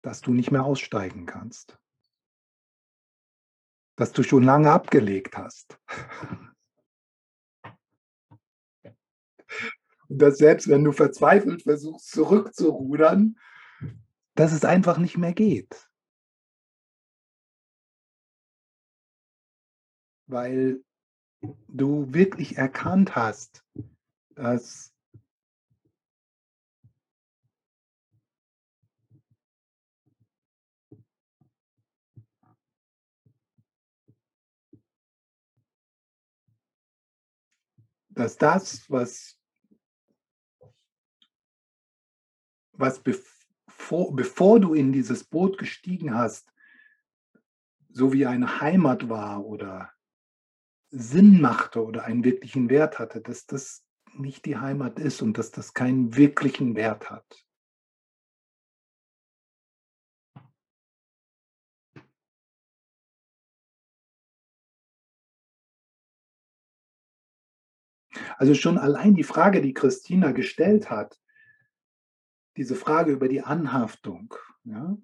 dass du nicht mehr aussteigen kannst. das du schon lange abgelegt hast. Und dass selbst wenn du verzweifelt versuchst zurückzurudern, dass es einfach nicht mehr geht. Weil du wirklich erkannt hast, dass dass das, was, was bevor, bevor du in dieses Boot gestiegen hast, so wie eine Heimat war oder Sinn machte oder einen wirklichen Wert hatte, dass das nicht die Heimat ist und dass das keinen wirklichen Wert hat. Also schon allein die Frage, die Christina gestellt hat, diese Frage über die Anhaftung, ja,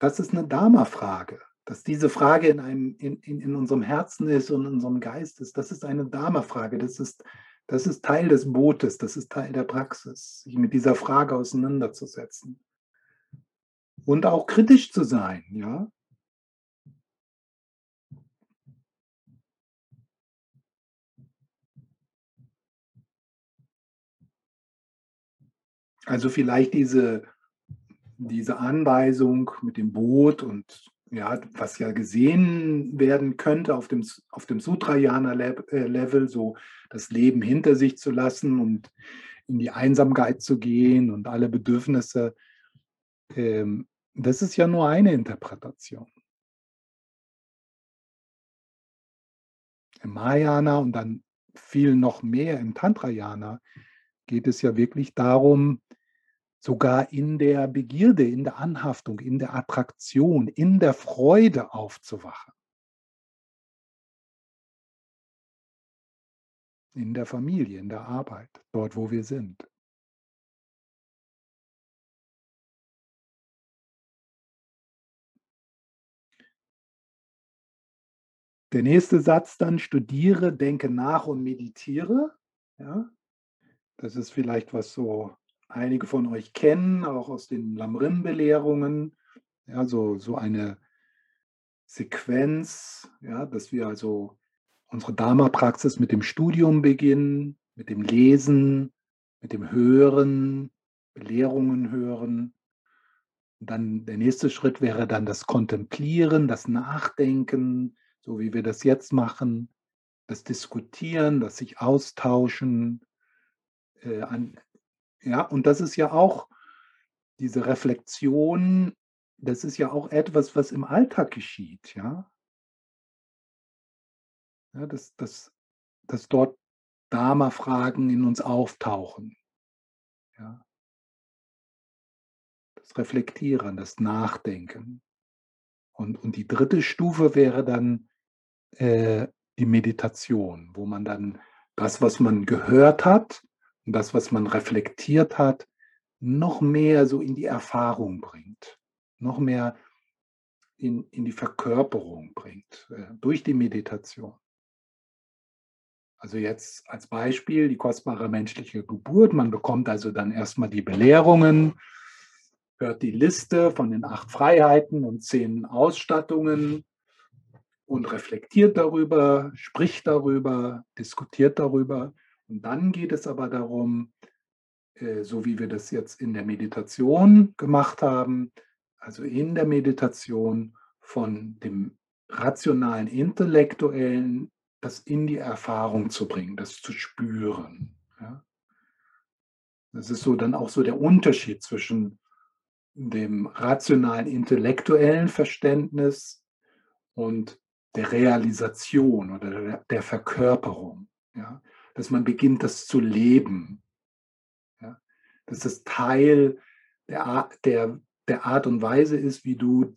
das ist eine Dharma-Frage. Dass diese Frage in, einem, in, in, in unserem Herzen ist und in unserem Geist ist, das ist eine Dharma-Frage. Das ist, das ist Teil des Bootes, das ist Teil der Praxis, sich mit dieser Frage auseinanderzusetzen. Und auch kritisch zu sein, ja. Also vielleicht diese, diese Anweisung mit dem Boot und ja, was ja gesehen werden könnte auf dem, auf dem Sutrayana-Level, äh, so das Leben hinter sich zu lassen und in die Einsamkeit zu gehen und alle Bedürfnisse, ähm, das ist ja nur eine Interpretation. Im Mahayana und dann viel noch mehr im Tantrayana geht es ja wirklich darum, sogar in der Begierde, in der Anhaftung, in der Attraktion, in der Freude aufzuwachen. In der Familie, in der Arbeit, dort, wo wir sind. Der nächste Satz dann, studiere, denke nach und meditiere. Ja, das ist vielleicht was so einige von euch kennen, auch aus den Lamrim-Belehrungen, ja, so, so eine Sequenz, ja, dass wir also unsere Dharma-Praxis mit dem Studium beginnen, mit dem Lesen, mit dem Hören, Belehrungen hören. Und dann der nächste Schritt wäre dann das Kontemplieren, das Nachdenken, so wie wir das jetzt machen, das Diskutieren, das sich austauschen, äh, an, ja, und das ist ja auch diese Reflexion, das ist ja auch etwas, was im Alltag geschieht, ja. ja dass, dass, dass dort Dharma-Fragen in uns auftauchen. Ja. Das Reflektieren, das Nachdenken. Und, und die dritte Stufe wäre dann äh, die Meditation, wo man dann das, was man gehört hat, und das, was man reflektiert hat, noch mehr so in die Erfahrung bringt, noch mehr in, in die Verkörperung bringt, äh, durch die Meditation. Also jetzt als Beispiel die kostbare menschliche Geburt. Man bekommt also dann erstmal die Belehrungen, hört die Liste von den acht Freiheiten und zehn Ausstattungen und reflektiert darüber, spricht darüber, diskutiert darüber. Und dann geht es aber darum, äh, so wie wir das jetzt in der Meditation gemacht haben, also in der Meditation von dem rationalen, intellektuellen, das in die Erfahrung zu bringen, das zu spüren. Das ist so dann auch so der Unterschied zwischen dem rationalen, intellektuellen Verständnis und der Realisation oder der Verkörperung. Ja? Dass man beginnt, das zu leben. Ja? Dass das Teil der Art, der, der Art und Weise ist, wie du,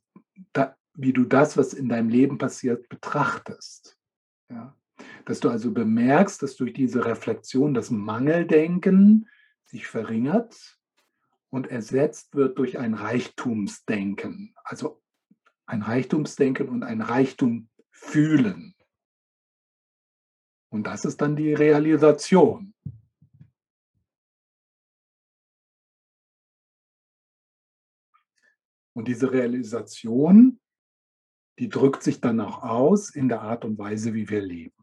da, wie du das, was in deinem Leben passiert, betrachtest. Ja? Dass du also bemerkst, dass durch diese Reflexion das Mangeldenken sich verringert und ersetzt wird durch ein Reichtumsdenken. Also ein Reichtumsdenken und ein Reichtum fühlen. Und das ist dann die Realisation. Und diese Realisation, die drückt sich dann auch aus in der Art und Weise, wie wir leben.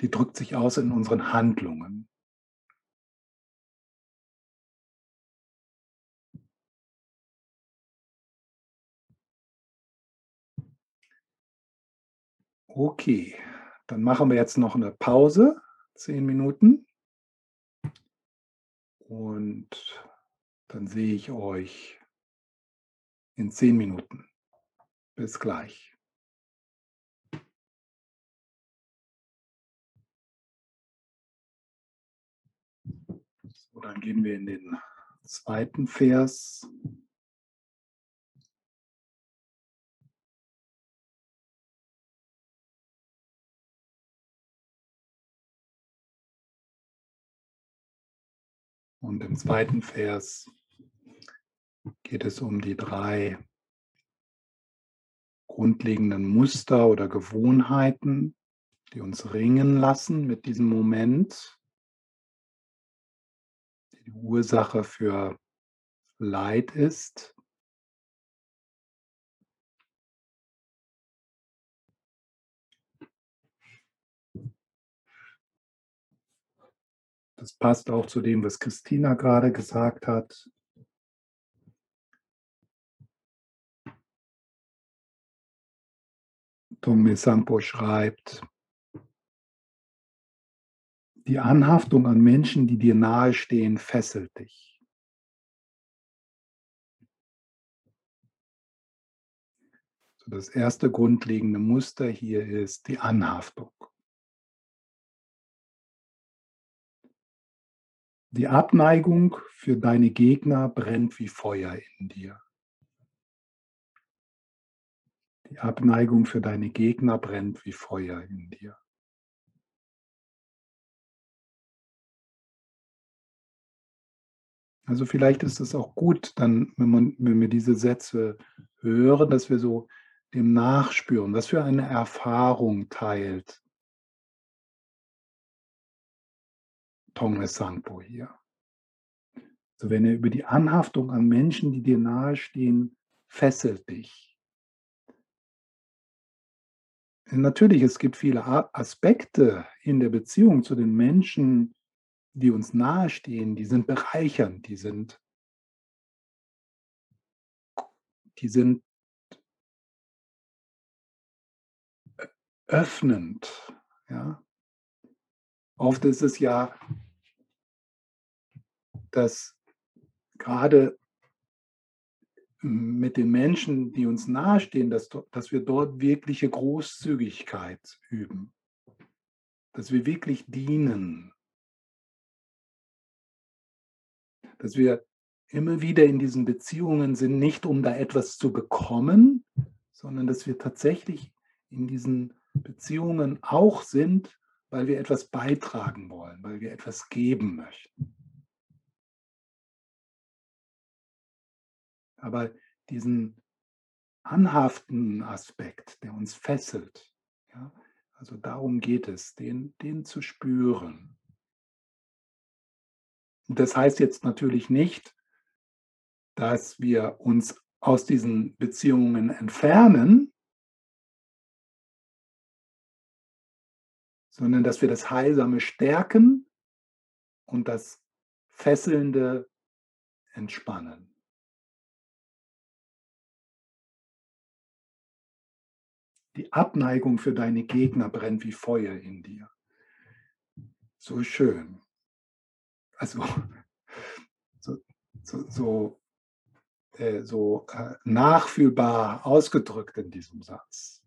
Die drückt sich aus in unseren Handlungen. Okay, dann machen wir jetzt noch eine Pause, zehn Minuten. Und dann sehe ich euch in zehn Minuten. Bis gleich. So, dann gehen wir in den zweiten Vers. Und im zweiten Vers geht es um die drei grundlegenden Muster oder Gewohnheiten, die uns ringen lassen mit diesem Moment, die die Ursache für Leid ist. Das passt auch zu dem, was Christina gerade gesagt hat. Tongme Sampo schreibt, die Anhaftung an Menschen, die dir nahestehen, fesselt dich. So das erste grundlegende Muster hier ist die Anhaftung. Die Abneigung für deine Gegner brennt wie Feuer in dir. Die Abneigung für deine Gegner brennt wie Feuer in dir. Also vielleicht ist es auch gut, dann, wenn, man, wenn wir diese Sätze hören, dass wir so dem nachspüren, was für eine Erfahrung teilt Tongme Sangpo hier. So, wenn er über die Anhaftung an Menschen, die dir nahestehen, fesselt dich. Natürlich, es gibt viele Aspekte in der Beziehung zu den Menschen, die uns nahestehen, die sind bereichernd, die sind, die sind öffnend. Ja? Oft ist es ja, dass gerade mit den Menschen, die uns nahestehen, dass, dass wir dort wirkliche Großzügigkeit üben, dass wir wirklich dienen, dass wir immer wieder in diesen Beziehungen sind, nicht um da etwas zu bekommen, sondern dass wir tatsächlich in diesen Beziehungen auch sind, weil wir etwas beitragen wollen, weil wir etwas geben möchten. Aber diesen anhaften Aspekt, der uns fesselt, ja, also darum geht es, den, den zu spüren. Und das heißt jetzt natürlich nicht, dass wir uns aus diesen Beziehungen entfernen, sondern dass wir das Heilsame stärken und das Fesselnde entspannen. Die Abneigung für deine Gegner brennt wie Feuer in dir. So schön. Also so, so, so, äh, so äh, nachfühlbar ausgedrückt in diesem Satz.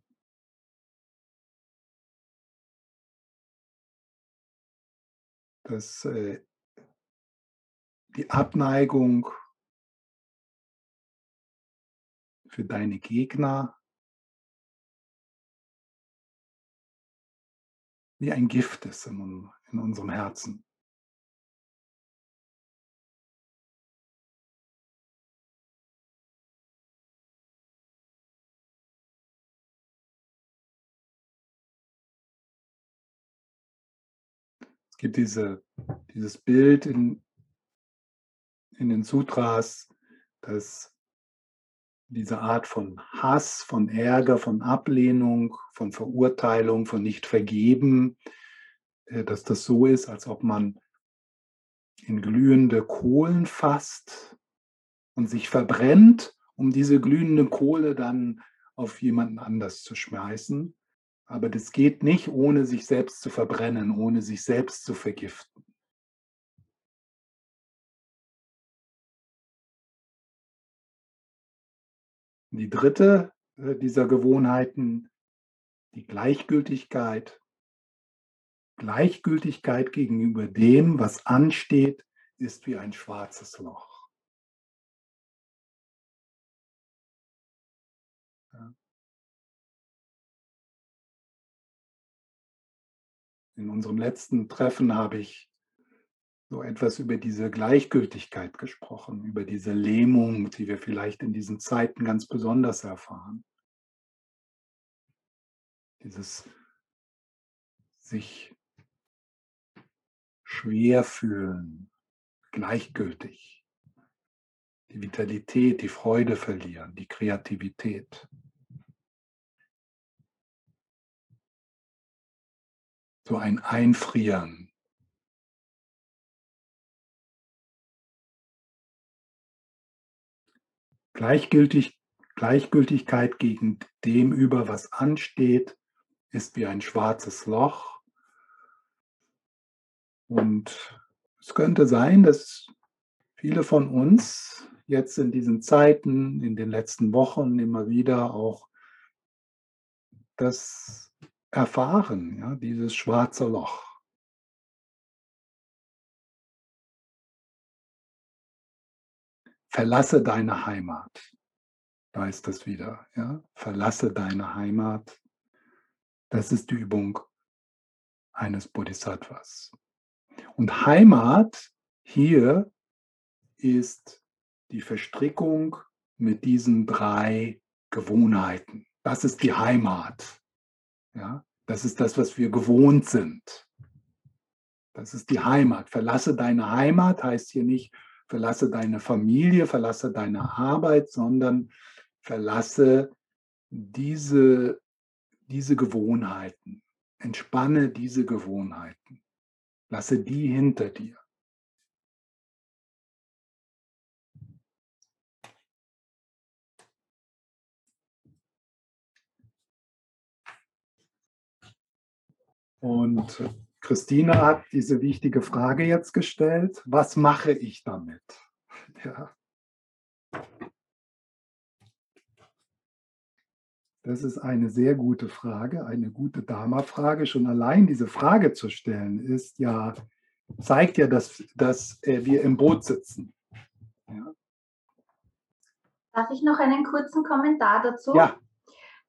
dass äh, die Abneigung für deine Gegner wie ein Gift ist in, in unserem Herzen. Es gibt diese, dieses Bild in, in den Sutras, dass diese Art von Hass, von Ärger, von Ablehnung, von Verurteilung, von Nicht-Vergeben, äh, dass das so ist, als ob man in glühende Kohlen fasst und sich verbrennt, um diese glühende Kohle dann auf jemanden anders zu schmeißen. Aber das geht nicht, ohne sich selbst zu verbrennen, ohne sich selbst zu vergiften. Die dritte äh, dieser Gewohnheiten, die Gleichgültigkeit. Gleichgültigkeit gegenüber dem, was ansteht, ist wie ein schwarzes Loch. In unserem letzten Treffen habe ich so etwas über diese Gleichgültigkeit gesprochen, über diese Lähmung, die wir vielleicht in diesen Zeiten ganz besonders erfahren. Dieses sich schwer fühlen, gleichgültig, die Vitalität, die Freude verlieren, die Kreativität. So ein Einfrieren. Gleichgültig, Gleichgültigkeit gegen dem über, was ansteht, ist wie ein schwarzes Loch. Und es könnte sein, dass viele von uns jetzt in diesen Zeiten, in den letzten Wochen immer wieder auch das erfahren, ja, dieses schwarze Loch. Verlasse deine Heimat. Da ist das wieder. Ja? Verlasse deine Heimat. Das ist die Übung eines Bodhisattvas. Und Heimat hier ist die Verstrickung mit diesen drei Gewohnheiten. Das ist die Heimat. Ja, das ist das, was wir gewohnt sind. Das ist die Heimat. Verlasse deine Heimat heißt hier nicht, verlasse deine Familie, verlasse deine Arbeit, sondern verlasse diese, diese Gewohnheiten. Entspanne diese Gewohnheiten. Lasse die hinter dir. Und Christina hat diese wichtige Frage jetzt gestellt. Was mache ich damit? Ja. Das ist eine sehr gute Frage, eine gute Dharma-Frage. Schon allein diese Frage zu stellen, ist ja, zeigt ja, dass, dass äh, wir im Boot sitzen. Ja. Darf ich noch einen kurzen Kommentar dazu? Ja.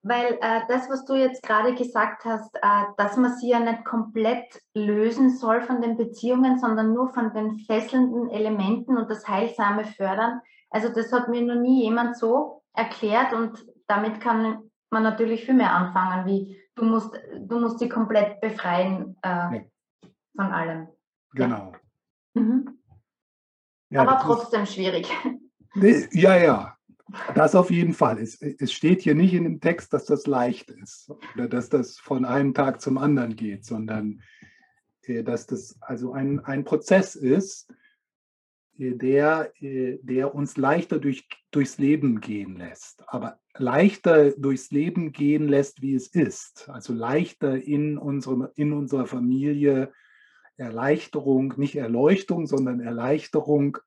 Weil äh, das, was du jetzt gerade gesagt hast, äh, dass man sie ja nicht komplett lösen soll von den Beziehungen, sondern nur von den fesselnden Elementen und das Heilsame fördern. Also das hat mir noch nie jemand so erklärt und damit kann man natürlich viel mehr anfangen, wie du musst, du musst sie komplett befreien äh, ja. von allem. Genau. Ja. Mhm. Ja, Aber trotzdem ist, schwierig. Ja, ja, das auf jeden Fall. Es, es steht hier nicht in dem Text, dass das leicht ist oder dass das von einem Tag zum anderen geht, sondern äh, dass das also ein, ein Prozess ist, äh, der, äh, der uns leichter durch, durchs Leben gehen lässt, aber leichter durchs Leben gehen lässt, wie es ist. Also leichter in, unserem, in unserer Familie Erleichterung, nicht Erleuchtung, sondern Erleichterung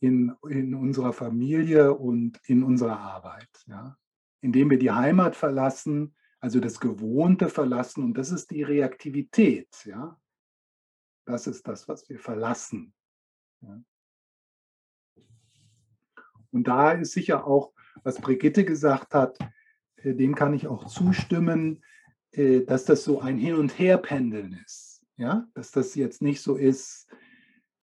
in, in unserer Familie und in unserer Arbeit. Ja? Indem wir die Heimat verlassen, also das Gewohnte verlassen, und das ist die Reaktivität. Ja? Das ist das, was wir verlassen. Ja? Und da ist sicher auch, was Brigitte gesagt hat, äh, dem kann ich auch zustimmen, äh, dass das so ein Hin- und Herpendeln ist. Ja? Dass das jetzt nicht so ist,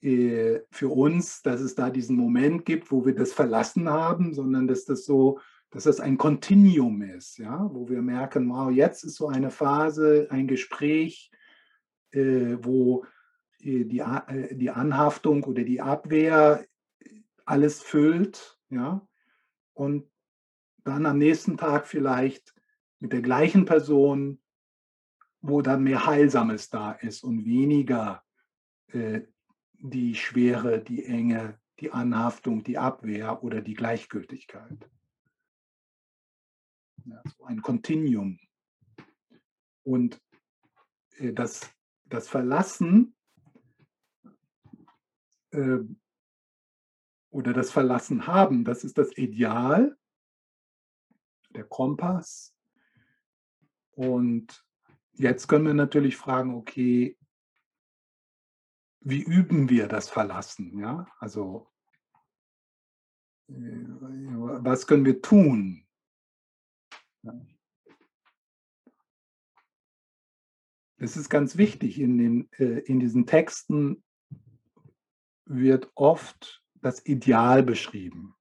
für uns, dass es da diesen Moment gibt, wo wir das verlassen haben, sondern dass das so, dass das ein Kontinuum ist, ja, wo wir merken, wow, jetzt ist so eine Phase, ein Gespräch, äh, wo äh, die, äh, die Anhaftung oder die Abwehr alles füllt, ja, und dann am nächsten Tag vielleicht mit der gleichen Person, wo dann mehr Heilsames da ist und weniger äh, die Schwere, die Enge, die Anhaftung, die Abwehr oder die Gleichgültigkeit. Ja, so ein Kontinuum. Und äh, das, das Verlassen äh, oder das Verlassen haben, das ist das Ideal, der Kompass. Und jetzt können wir natürlich fragen, okay, wie üben wir das Verlassen? Ja, also äh, was können wir tun? Das ist ganz wichtig. In, den, äh, in diesen Texten wird oft das Ideal beschrieben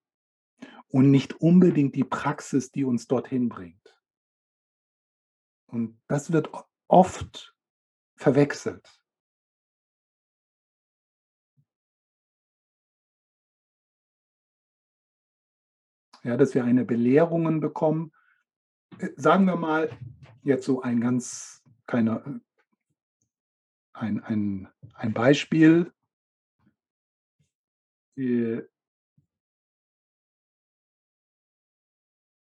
und nicht unbedingt die Praxis, die uns dorthin bringt. Und das wird oft verwechselt. Ja, dass wir eine Belehrungen bekommen. Äh, sagen wir mal jetzt so ein ganz keine, ein, ein, ein Beispiel. Äh,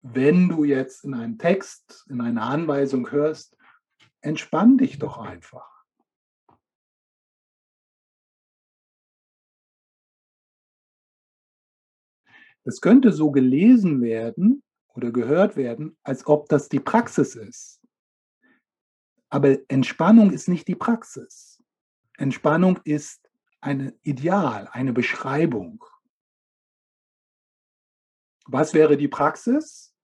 wenn du jetzt in einem Text, in einer Anweisung hörst, entspann dich doch einfach. Es könnte so gelesen werden oder gehört werden, als ob das die Praxis ist. Aber Entspannung ist nicht die Praxis. Entspannung ist ein Ideal, eine Beschreibung. Was wäre die Praxis?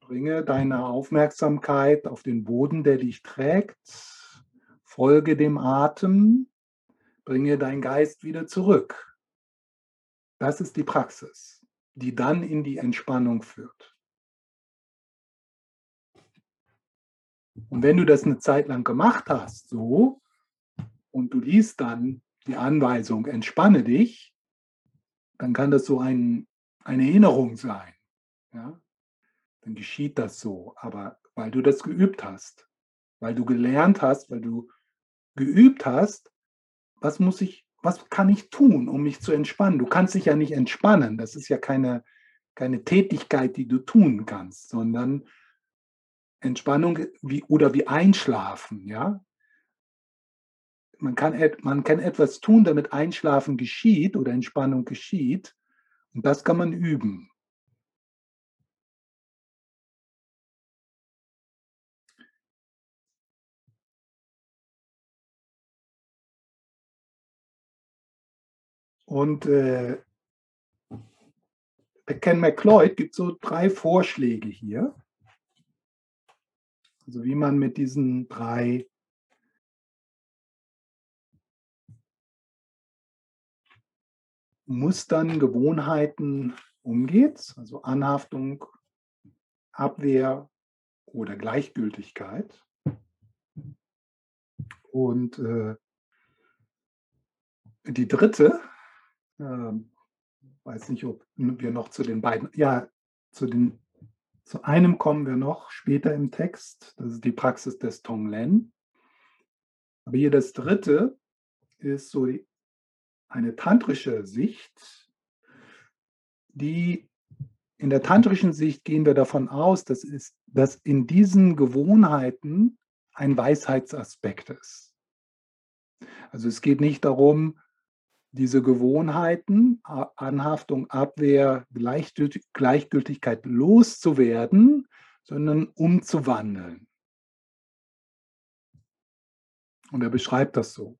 Bringe deine Aufmerksamkeit auf den Boden, der dich trägt. Folge dem Atem. Bringe deinen Geist wieder zurück. Das ist die Praxis, die dann in die Entspannung führt. Und wenn du das eine Zeit lang gemacht hast, so, und du liest dann die Anweisung, entspanne dich, dann kann das so ein, eine Erinnerung sein. Ja? dann geschieht das so. Aber weil du das geübt hast, weil du gelernt hast, weil du geübt hast, was muss ich, was kann ich tun, um mich zu entspannen? Du kannst dich ja nicht entspannen. Das ist ja keine, keine Tätigkeit, die du tun kannst, sondern Entspannung wie, oder wie Einschlafen, ja. Man kann, man kann etwas tun, damit Einschlafen geschieht oder Entspannung geschieht. Und das kann man üben. Und äh, bei Ken McLeod gibt so drei Vorschläge hier. Also wie man mit diesen drei Mustern, Gewohnheiten umgeht, also Anhaftung, Abwehr oder Gleichgültigkeit. Und äh, die dritte ähm, weiß nicht, ob wir noch zu den beiden, ja, zu, den, zu einem kommen wir noch später im Text. Das ist die Praxis des Tonglen. Aber hier das dritte ist so die, eine tantrische Sicht, die in der tantrischen Sicht gehen wir davon aus, dass, ist, dass in diesen Gewohnheiten ein Weisheitsaspekt ist. Also es geht nicht darum, diese Gewohnheiten, Anhaftung, Abwehr, Gleichgültigkeit loszuwerden, sondern umzuwandeln. Und er beschreibt das so.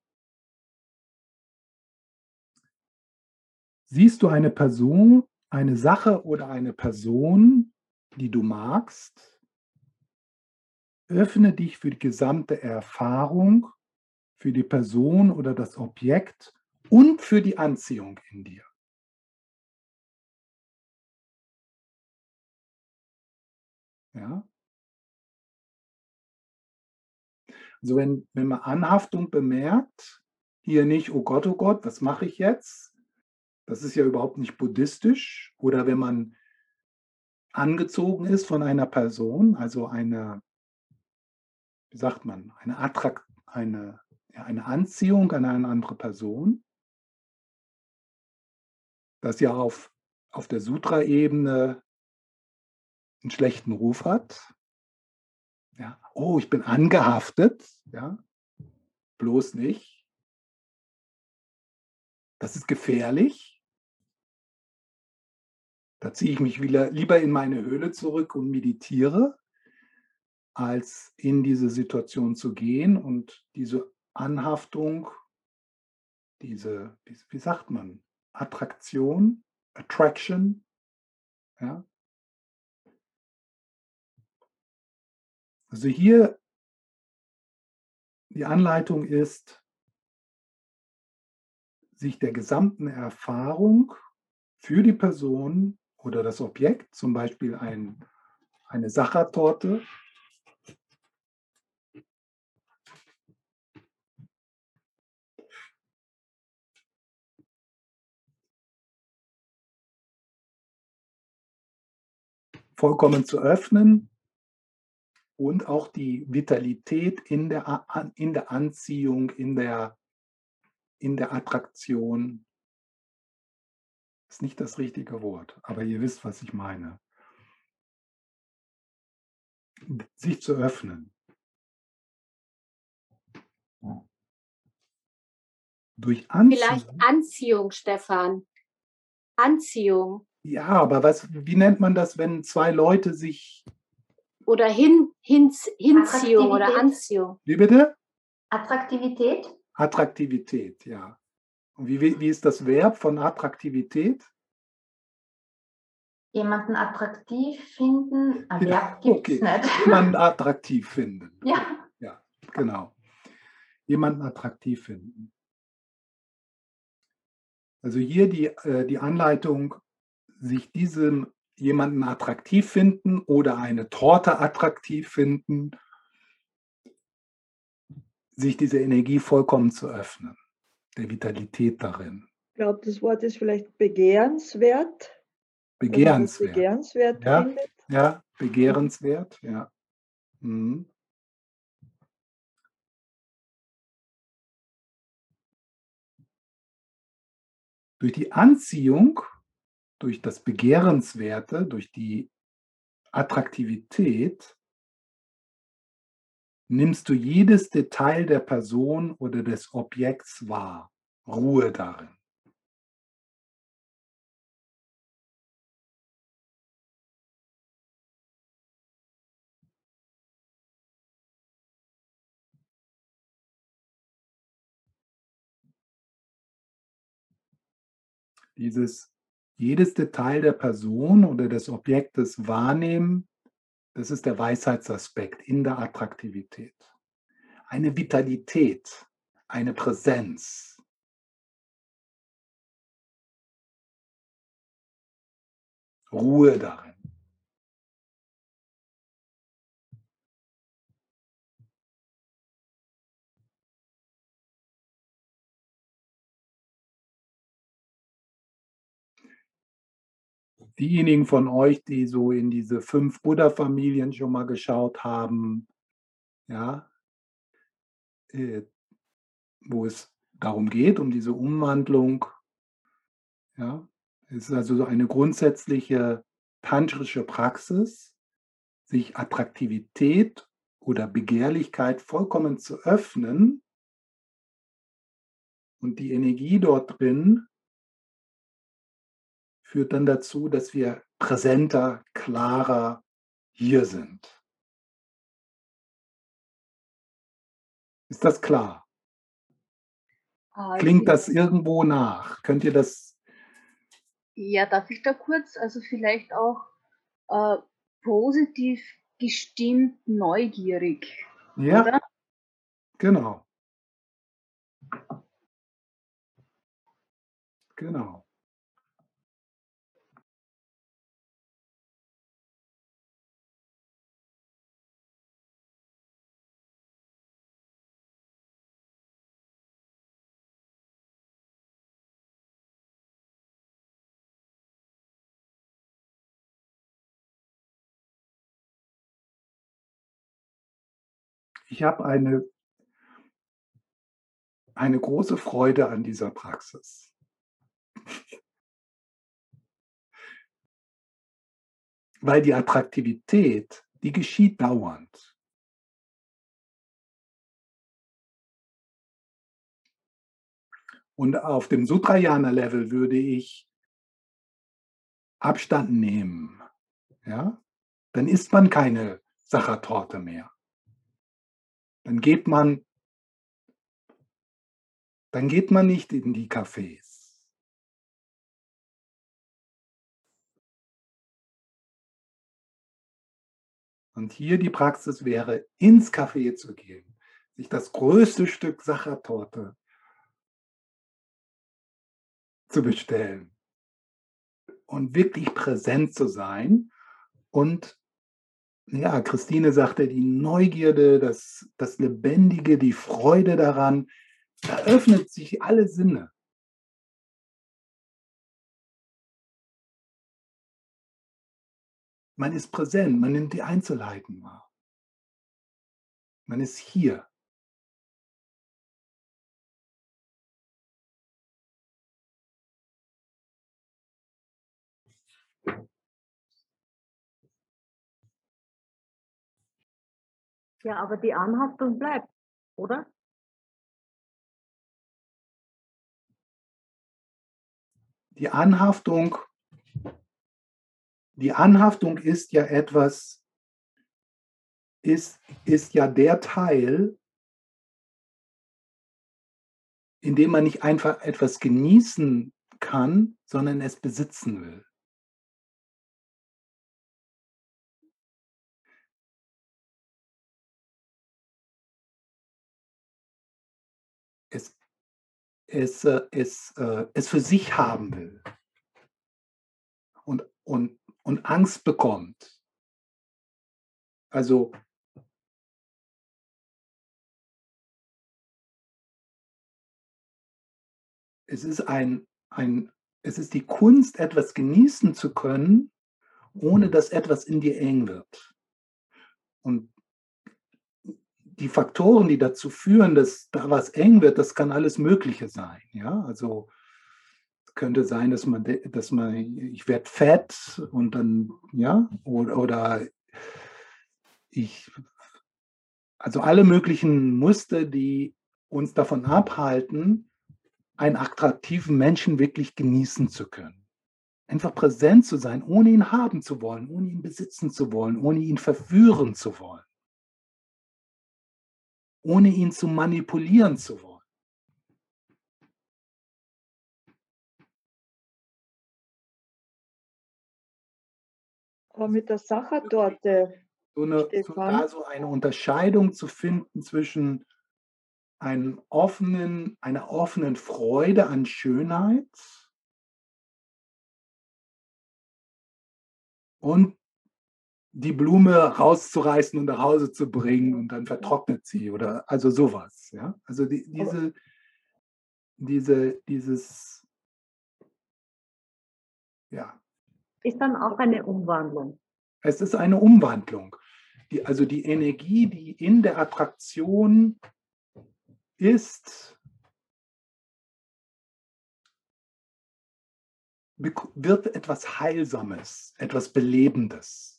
Siehst du eine Person, eine Sache oder eine Person, die du magst, öffne dich für die gesamte Erfahrung, für die Person oder das Objekt und für die Anziehung in dir. Ja? Also wenn, wenn man Anhaftung bemerkt, hier nicht, oh Gott, oh Gott, was mache ich jetzt? Das ist ja überhaupt nicht buddhistisch. Oder wenn man angezogen ist von einer Person, also eine, wie sagt man, eine, Attrakt, eine, ja, eine Anziehung an eine andere Person, das ja auf, auf der Sutra-Ebene einen schlechten Ruf hat. Ja, oh, ich bin angehaftet, ja, bloß nicht. Das ist gefährlich. Da ziehe ich mich wieder, lieber in meine Höhle zurück und meditiere, als in diese Situation zu gehen und diese Anhaftung, diese, wie sagt man, Attraktion, Attraction, ja. Also hier die Anleitung ist, sich der gesamten Erfahrung für die Person oder das Objekt, zum Beispiel ein, eine Sachertorte, vollkommen zu öffnen und auch die Vitalität in der, in der Anziehung, in der, in der Attraktion. Ist nicht das richtige Wort, aber ihr wisst, was ich meine. Sich zu öffnen. Durch Anziehung. Vielleicht Anziehung, Stefan. Anziehung. Ja, aber was, wie nennt man das, wenn zwei Leute sich. Oder hin, hin, Hinziehung oder Anziehung. Wie bitte? Attraktivität? Attraktivität, ja. Und wie, wie ist das Verb von Attraktivität? Jemanden attraktiv finden, ein ja, Verb gibt es okay. nicht. Jemanden attraktiv finden. Ja. Ja, genau. Jemanden attraktiv finden. Also hier die, äh, die Anleitung sich diesem jemanden attraktiv finden oder eine Torte attraktiv finden, sich diese Energie vollkommen zu öffnen, der Vitalität darin. Ich glaube, das Wort ist vielleicht begehrenswert. Begehrenswert. Begehrenswert ja, findet. ja, begehrenswert, ja. Mhm. Durch die Anziehung durch das Begehrenswerte, durch die Attraktivität, nimmst du jedes Detail der Person oder des Objekts wahr. Ruhe darin. Dieses jedes Detail der Person oder des Objektes wahrnehmen, das ist der Weisheitsaspekt in der Attraktivität. Eine Vitalität, eine Präsenz. Ruhe darin. Diejenigen von euch, die so in diese fünf Buddha-Familien schon mal geschaut haben, ja, äh, wo es darum geht, um diese Umwandlung, ja, es ist also so eine grundsätzliche tantrische Praxis, sich Attraktivität oder Begehrlichkeit vollkommen zu öffnen und die Energie dort drin führt dann dazu, dass wir präsenter, klarer hier sind. Ist das klar? Ah, Klingt das irgendwo nach? Könnt ihr das? Ja, darf ich da kurz, also vielleicht auch äh, positiv gestimmt neugierig. Ja, oder? genau. Genau. Ich habe eine, eine große Freude an dieser Praxis. Weil die Attraktivität, die geschieht dauernd. Und auf dem Sutrayana-Level würde ich Abstand nehmen. Ja? Dann isst man keine Sachertorte mehr. Dann geht man, dann geht man nicht in die Cafés. Und hier die Praxis wäre, ins Café zu gehen, sich das größte Stück Sachertorte zu bestellen und wirklich präsent zu sein. Und ja, Christine sagte, die Neugierde, das, das Lebendige, die Freude daran, da öffnet sich alle Sinne. Man ist präsent, man nimmt die Einzelheiten wahr. Man ist hier. Ja, aber die Anhaftung bleibt, oder? Die Anhaftung, die Anhaftung ist ja etwas, ist, ist ja der Teil, in dem man nicht einfach etwas genießen kann, sondern es besitzen will. Es, äh, es, äh, es für sich haben will und, und, und Angst bekommt. Also es ist ein, ein, es ist die Kunst, etwas genießen zu können, ohne dass etwas in dir eng wird. Und die Faktoren, die dazu führen, dass da was eng wird, das kann alles Mögliche sein. Ja, also könnte sein, dass man, dass man, ich werde fett und dann, ja, oder, oder ich, also alle möglichen Muster, die uns davon abhalten, einen attraktiven Menschen wirklich genießen zu können. Einfach präsent zu sein, ohne ihn haben zu wollen, ohne ihn besitzen zu wollen, ohne ihn verführen zu wollen ohne ihn zu manipulieren zu wollen. Aber mit der Sachertorte, so eine, so, da so eine Unterscheidung zu finden zwischen einem offenen, einer offenen Freude an Schönheit und die Blume rauszureißen und nach Hause zu bringen und dann vertrocknet sie oder also sowas. Ja? Also die, diese, diese, dieses, ja. Ist dann auch eine Umwandlung. Es ist eine Umwandlung. Die, also die Energie, die in der Attraktion ist, wird etwas Heilsames, etwas Belebendes.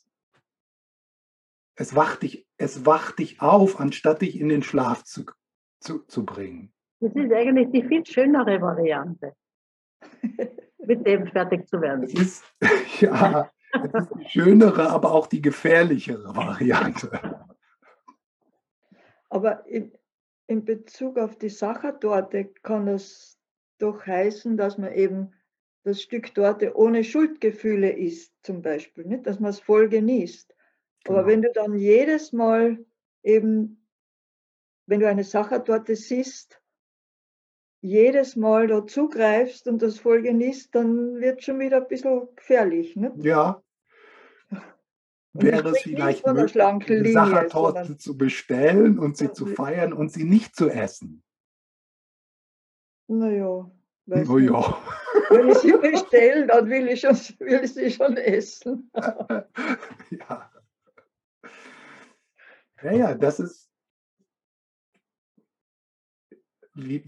Es wacht dich, es wacht dich auf, anstatt dich in den Schlaf zu, zu, zu bringen. Das ist eigentlich die viel schönere Variante, mit dem fertig zu werden. Es ist, ja, es ist die schönere, aber auch die gefährlichere Variante. Aber in, in Bezug auf die Sachertorte kann es doch heißen, dass man eben das Stück Torte ohne Schuldgefühle isst, zum Beispiel, nicht? dass man es voll genießt. Genau. Aber wenn du dann jedes Mal eben, wenn du eine Sachertorte siehst, jedes Mal da zugreifst und das voll genießt, dann wird schon wieder ein bisschen gefährlich. Ne? Ja. Und Wäre es vielleicht möglich, eine Sachertorte zu bestellen und sie zu feiern und sie nicht zu essen? Naja. Naja. Wenn ich sie bestelle, dann will ich, schon, will ich sie schon essen. ja. Ja, ja, das ist, wie,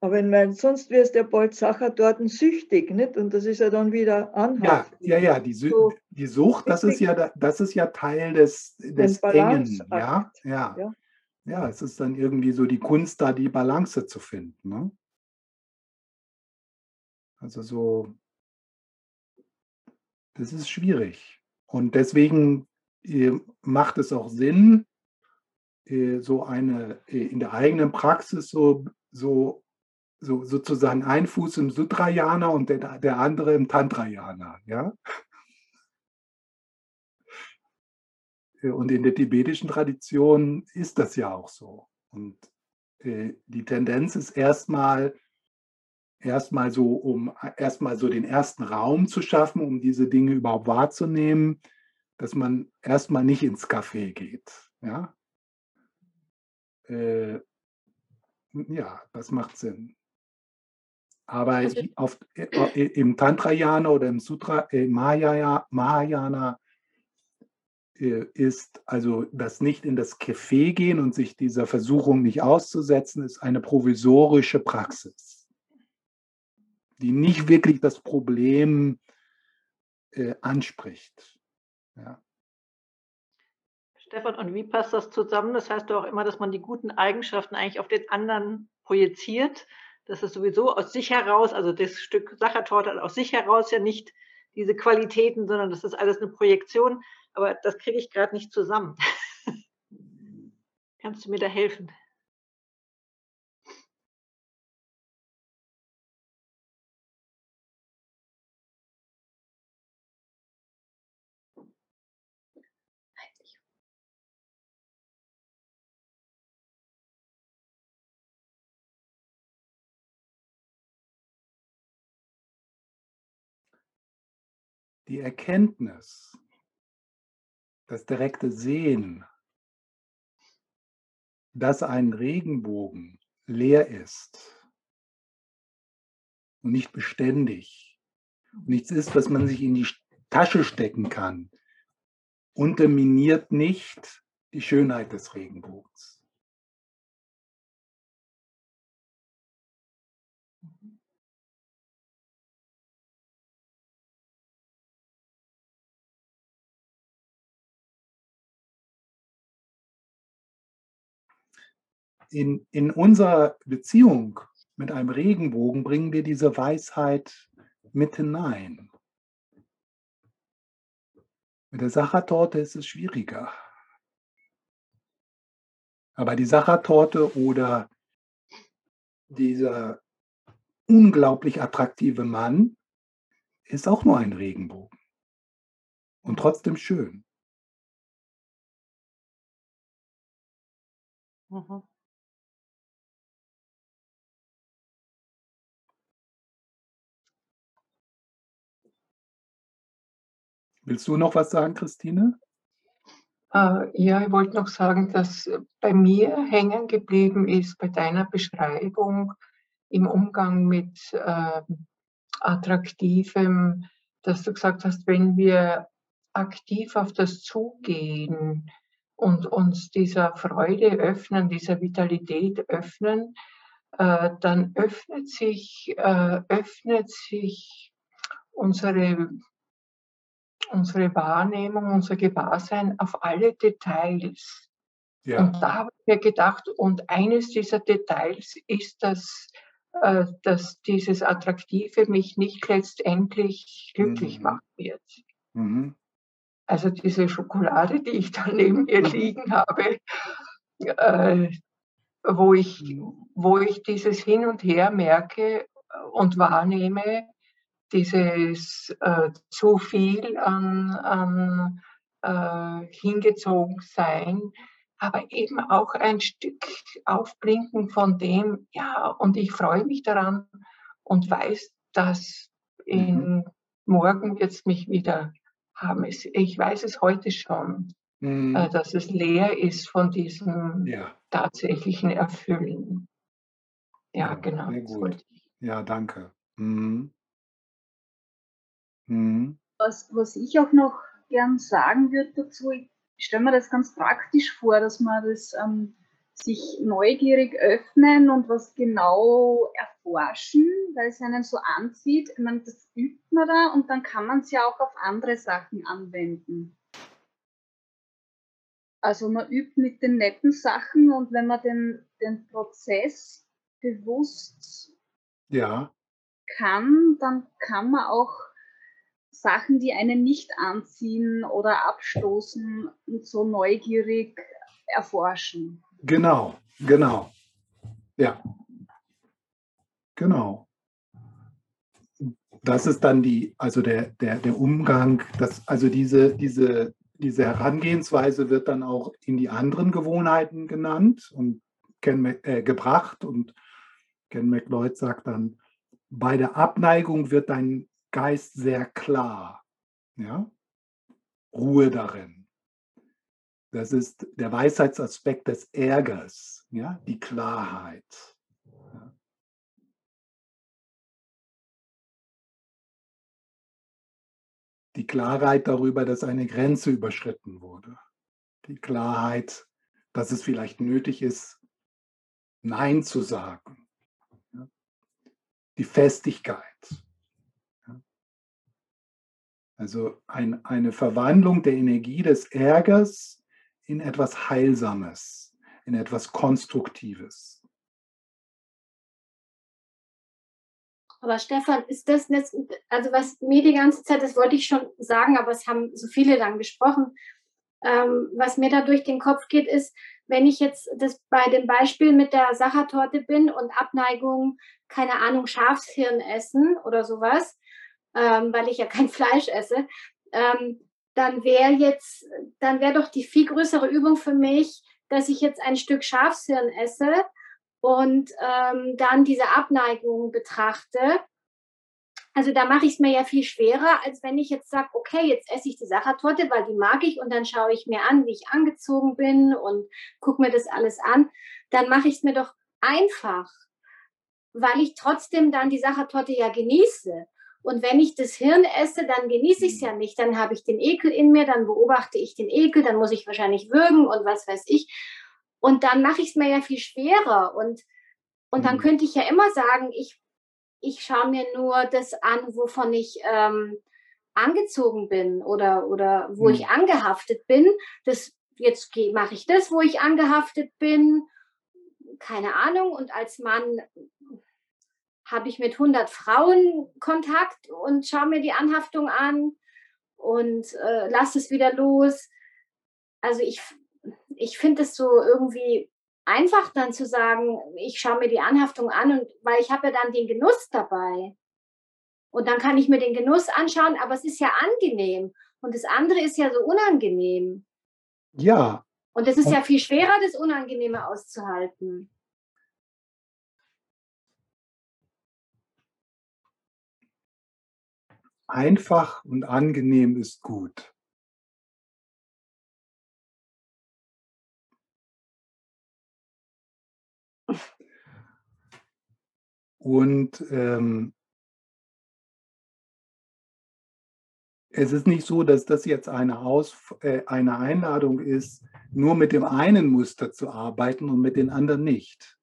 Aber wenn man, sonst wirst ja bald Sacher dort süchtig, nicht? Und das ist ja dann wieder ja, anhaft. ja, ja, die, Sü So die Sucht, das ist ja, da- das ist ja Teil des, des Engen, ja, ja. Ja. Ja, es ist dann irgendwie so die Kunst, da die Balance zu finden. Ne? Also so, das ist schwierig. Und deswegen äh, macht es auch Sinn, so eine äh, in der eigenen Praxis so, so, so sozusagen ein Fuß im Sutrayana und der, der andere im Tantrayana. Ja? Äh, Und in der tibetischen Tradition ist das ja auch so. Und äh, die Tendenz ist erstmal erstmal so, um erstmal so den ersten Raum zu schaffen, um diese Dinge überhaupt wahrzunehmen, dass man erstmal nicht ins Café geht. Ja, äh, ja das macht Sinn. Aber Also- auf, äh, im Tantrayana oder im Sutra, äh, Mahayana, Mahayana äh, ist also das nicht in das Café gehen und sich dieser Versuchung nicht auszusetzen, ist eine provisorische Praxis, die nicht wirklich das Problem äh, anspricht. Ja. Stefan, und wie passt das zusammen? Das heißt doch auch immer, dass man die guten Eigenschaften eigentlich auf den anderen projiziert. Das ist sowieso aus sich heraus, also das Stück Sachertorte hat aus sich heraus ja nicht diese Qualitäten, sondern das ist alles eine Projektion. Aber das kriege ich gerade nicht zusammen. Kannst du mir da helfen? Die Erkenntnis, das direkte Sehen, dass ein Regenbogen leer ist und nicht beständig, nichts ist, was man sich in die Tasche stecken kann, unterminiert nicht die Schönheit des Regenbogens. In, in unserer Beziehung mit einem Regenbogen bringen wir diese Weisheit mit hinein. Mit der Sachertorte ist es schwieriger. Aber die Sachertorte oder dieser unglaublich attraktive Mann ist auch nur ein Regenbogen. Und trotzdem schön. Mhm. Willst du noch was sagen, Christine? Äh, ja, ich wollte noch sagen, dass bei mir hängen geblieben ist bei deiner Beschreibung im Umgang mit äh, Attraktivem, dass du gesagt hast, wenn wir aktiv auf das zugehen und uns dieser Freude öffnen, dieser Vitalität öffnen, äh, dann öffnet sich, äh, öffnet sich unsere unsere Wahrnehmung, unser Gewahrsein auf alle Details. Ja. Und da habe ich mir gedacht, und eines dieser Details ist, dass, äh, dass dieses Attraktive mich nicht letztendlich glücklich Mhm. machen wird. Mhm. Also diese Schokolade, die ich da neben mir liegen habe, äh, wo, ich, wo ich dieses Hin und Her merke und wahrnehme, dieses äh, zu viel an, an äh, hingezogen sein, aber eben auch ein Stück Aufblinken von dem, ja, und ich freue mich daran und weiß, dass in morgen wird es mich wieder haben. Ich weiß es heute schon, Mhm. äh, dass es leer ist von diesem Ja, tatsächlichen Erfüllen. Ja, Ja, genau. sehr gut. ja, danke. Mhm. Mhm. Was, was ich auch noch gern sagen würde dazu, ich stelle mir das ganz praktisch vor, dass man das ähm, sich neugierig öffnen und was genau erforschen, weil es einen so anzieht. Ich meine, das übt man da und dann kann man es ja auch auf andere Sachen anwenden. Also man übt mit den netten Sachen und wenn man den, den Prozess bewusst Ja, kann, dann kann man auch Sachen, die einen nicht anziehen oder abstoßen, so neugierig erforschen. genau, genau. Ja, genau. Das ist dann die, also der, der, der Umgang, das, also diese, diese, diese Herangehensweise wird dann auch in die anderen Gewohnheiten genannt und Ken, äh, gebracht und Ken McLeod sagt dann, bei der Abneigung wird dein Geist sehr klar. Ja? Ruhe darin. Das ist der Weisheitsaspekt des Ärgers, ja? die Klarheit. Die Klarheit darüber, dass eine Grenze überschritten wurde. Die Klarheit, dass es vielleicht nötig ist, Nein zu sagen. Die Festigkeit. Also ein, eine Verwandlung der Energie des Ärgers in etwas Heilsames, in etwas Konstruktives. Aber Stefan, ist das jetzt, also was mir die ganze Zeit, das wollte ich schon sagen, aber es haben so viele dann gesprochen, ähm, was mir da durch den Kopf geht, ist, wenn ich jetzt das bei dem Beispiel mit der Sachertorte bin und Abneigung, keine Ahnung, Schafshirn essen oder sowas, ähm, weil ich ja kein Fleisch esse, ähm, dann wäre jetzt, dann wäre doch die viel größere Übung für mich, dass ich jetzt ein Stück Schafshirn esse und ähm, dann diese Abneigung betrachte. Also da mache ich es mir ja viel schwerer, als wenn ich jetzt sage, okay, jetzt esse ich die Sachertorte, weil die mag ich und dann schaue ich mir an, wie ich angezogen bin und gucke mir das alles an. Dann mache ich es mir doch einfach, weil ich trotzdem dann die Sachertorte ja genieße. Und wenn ich das Hirn esse, dann genieße ich es ja nicht. Dann habe ich den Ekel in mir, dann beobachte ich den Ekel, dann muss ich wahrscheinlich würgen und was weiß ich. Und dann mache ich es mir ja viel schwerer. Und, und dann Mhm. könnte ich ja immer sagen, ich, ich schaue mir nur das an, wovon ich ähm, angezogen bin oder, oder wo Mhm. ich angehaftet bin. Das, jetzt mache ich das, wo ich angehaftet bin. Keine Ahnung. Und als Mann habe ich mit 100 Frauen Kontakt und schaue mir die Anhaftung an und äh, lasse es wieder los. Also ich, ich finde es so irgendwie einfach dann zu sagen, ich schaue mir die Anhaftung an und weil ich habe ja dann den Genuss dabei. Und dann kann ich mir den Genuss anschauen, aber es ist ja angenehm. Und das andere ist ja so unangenehm. Ja, Und es ist ja viel schwerer, das Unangenehme auszuhalten. Einfach und angenehm ist gut. Und ähm, es ist nicht so, dass das jetzt eine, Aus, äh, eine Einladung ist, nur mit dem einen Muster zu arbeiten und mit den anderen nicht.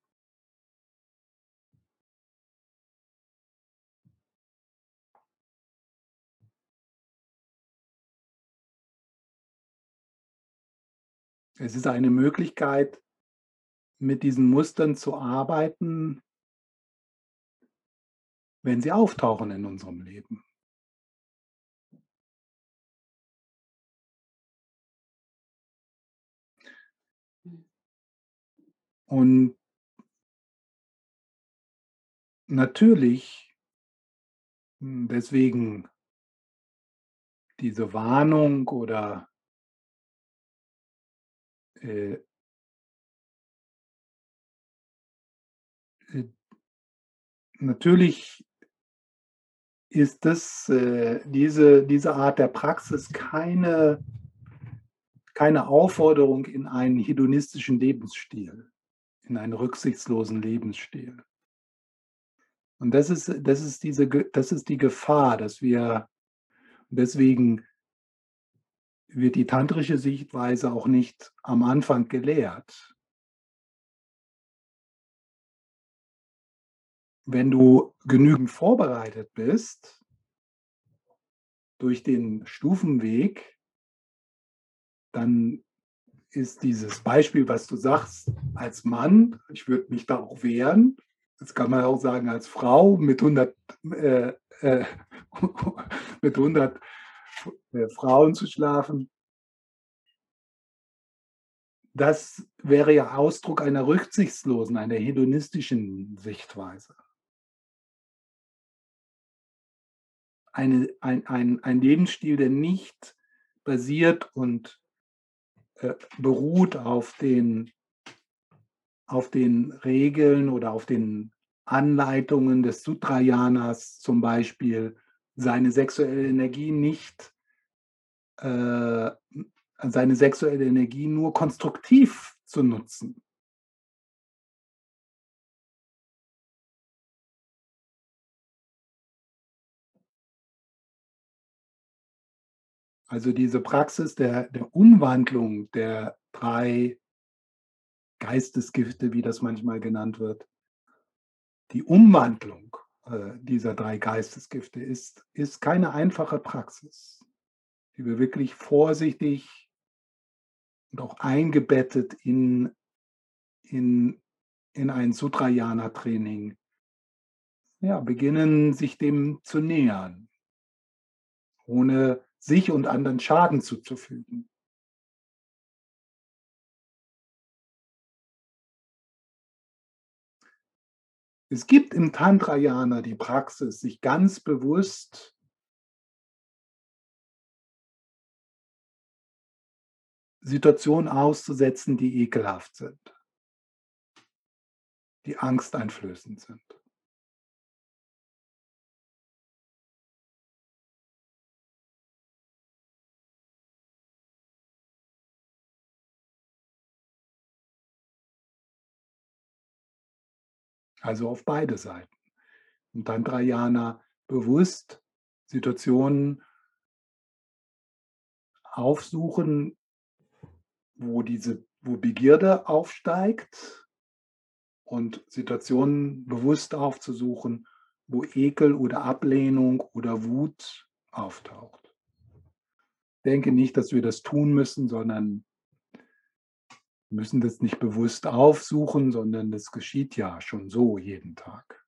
Es ist eine Möglichkeit, mit diesen Mustern zu arbeiten, wenn sie auftauchen in unserem Leben. Und natürlich, hm, deswegen diese Warnung oder äh, äh, natürlich ist das, äh, diese, diese Art der Praxis keine, keine Aufforderung in einen hedonistischen Lebensstil, in einen rücksichtslosen Lebensstil. Und das ist, das ist, diese, das ist die Gefahr, dass wir, deswegen wird die tantrische Sichtweise auch nicht am Anfang gelehrt. Wenn du genügend vorbereitet bist durch den Stufenweg, dann ist dieses Beispiel, was du sagst, als Mann, ich würde mich da auch wehren, das kann man auch sagen als Frau mit 100, äh, äh, mit 100 äh, Frauen zu schlafen, das wäre ja Ausdruck einer rücksichtslosen, einer hedonistischen Sichtweise. Eine, ein, ein, ein Lebensstil, der nicht basiert und äh, beruht auf den, auf den Regeln oder auf den Anleitungen des Sutrayanas, zum Beispiel seine sexuelle Energie nicht äh, seine sexuelle Energie nur konstruktiv zu nutzen. Also diese Praxis der, der Umwandlung der drei Geistesgifte, wie das manchmal genannt wird, die Umwandlung dieser drei Geistesgifte ist, ist keine einfache Praxis, die wir wirklich vorsichtig und auch eingebettet in, in, in ein Sutrayana-Training, ja, beginnen sich dem zu nähern, ohne sich und anderen Schaden zuzufügen. Es gibt im Tantrayana die Praxis, sich ganz bewusst Situationen auszusetzen, die ekelhaft sind, die angsteinflößend sind. Also auf beide Seiten. Und dann Tantrayana bewusst Situationen aufsuchen, wo diese, wo Begierde aufsteigt und Situationen bewusst aufzusuchen, wo Ekel oder Ablehnung oder Wut auftaucht. Ich denke nicht, dass wir das tun müssen, sondern müssen das nicht bewusst aufsuchen, sondern das geschieht ja schon so jeden Tag.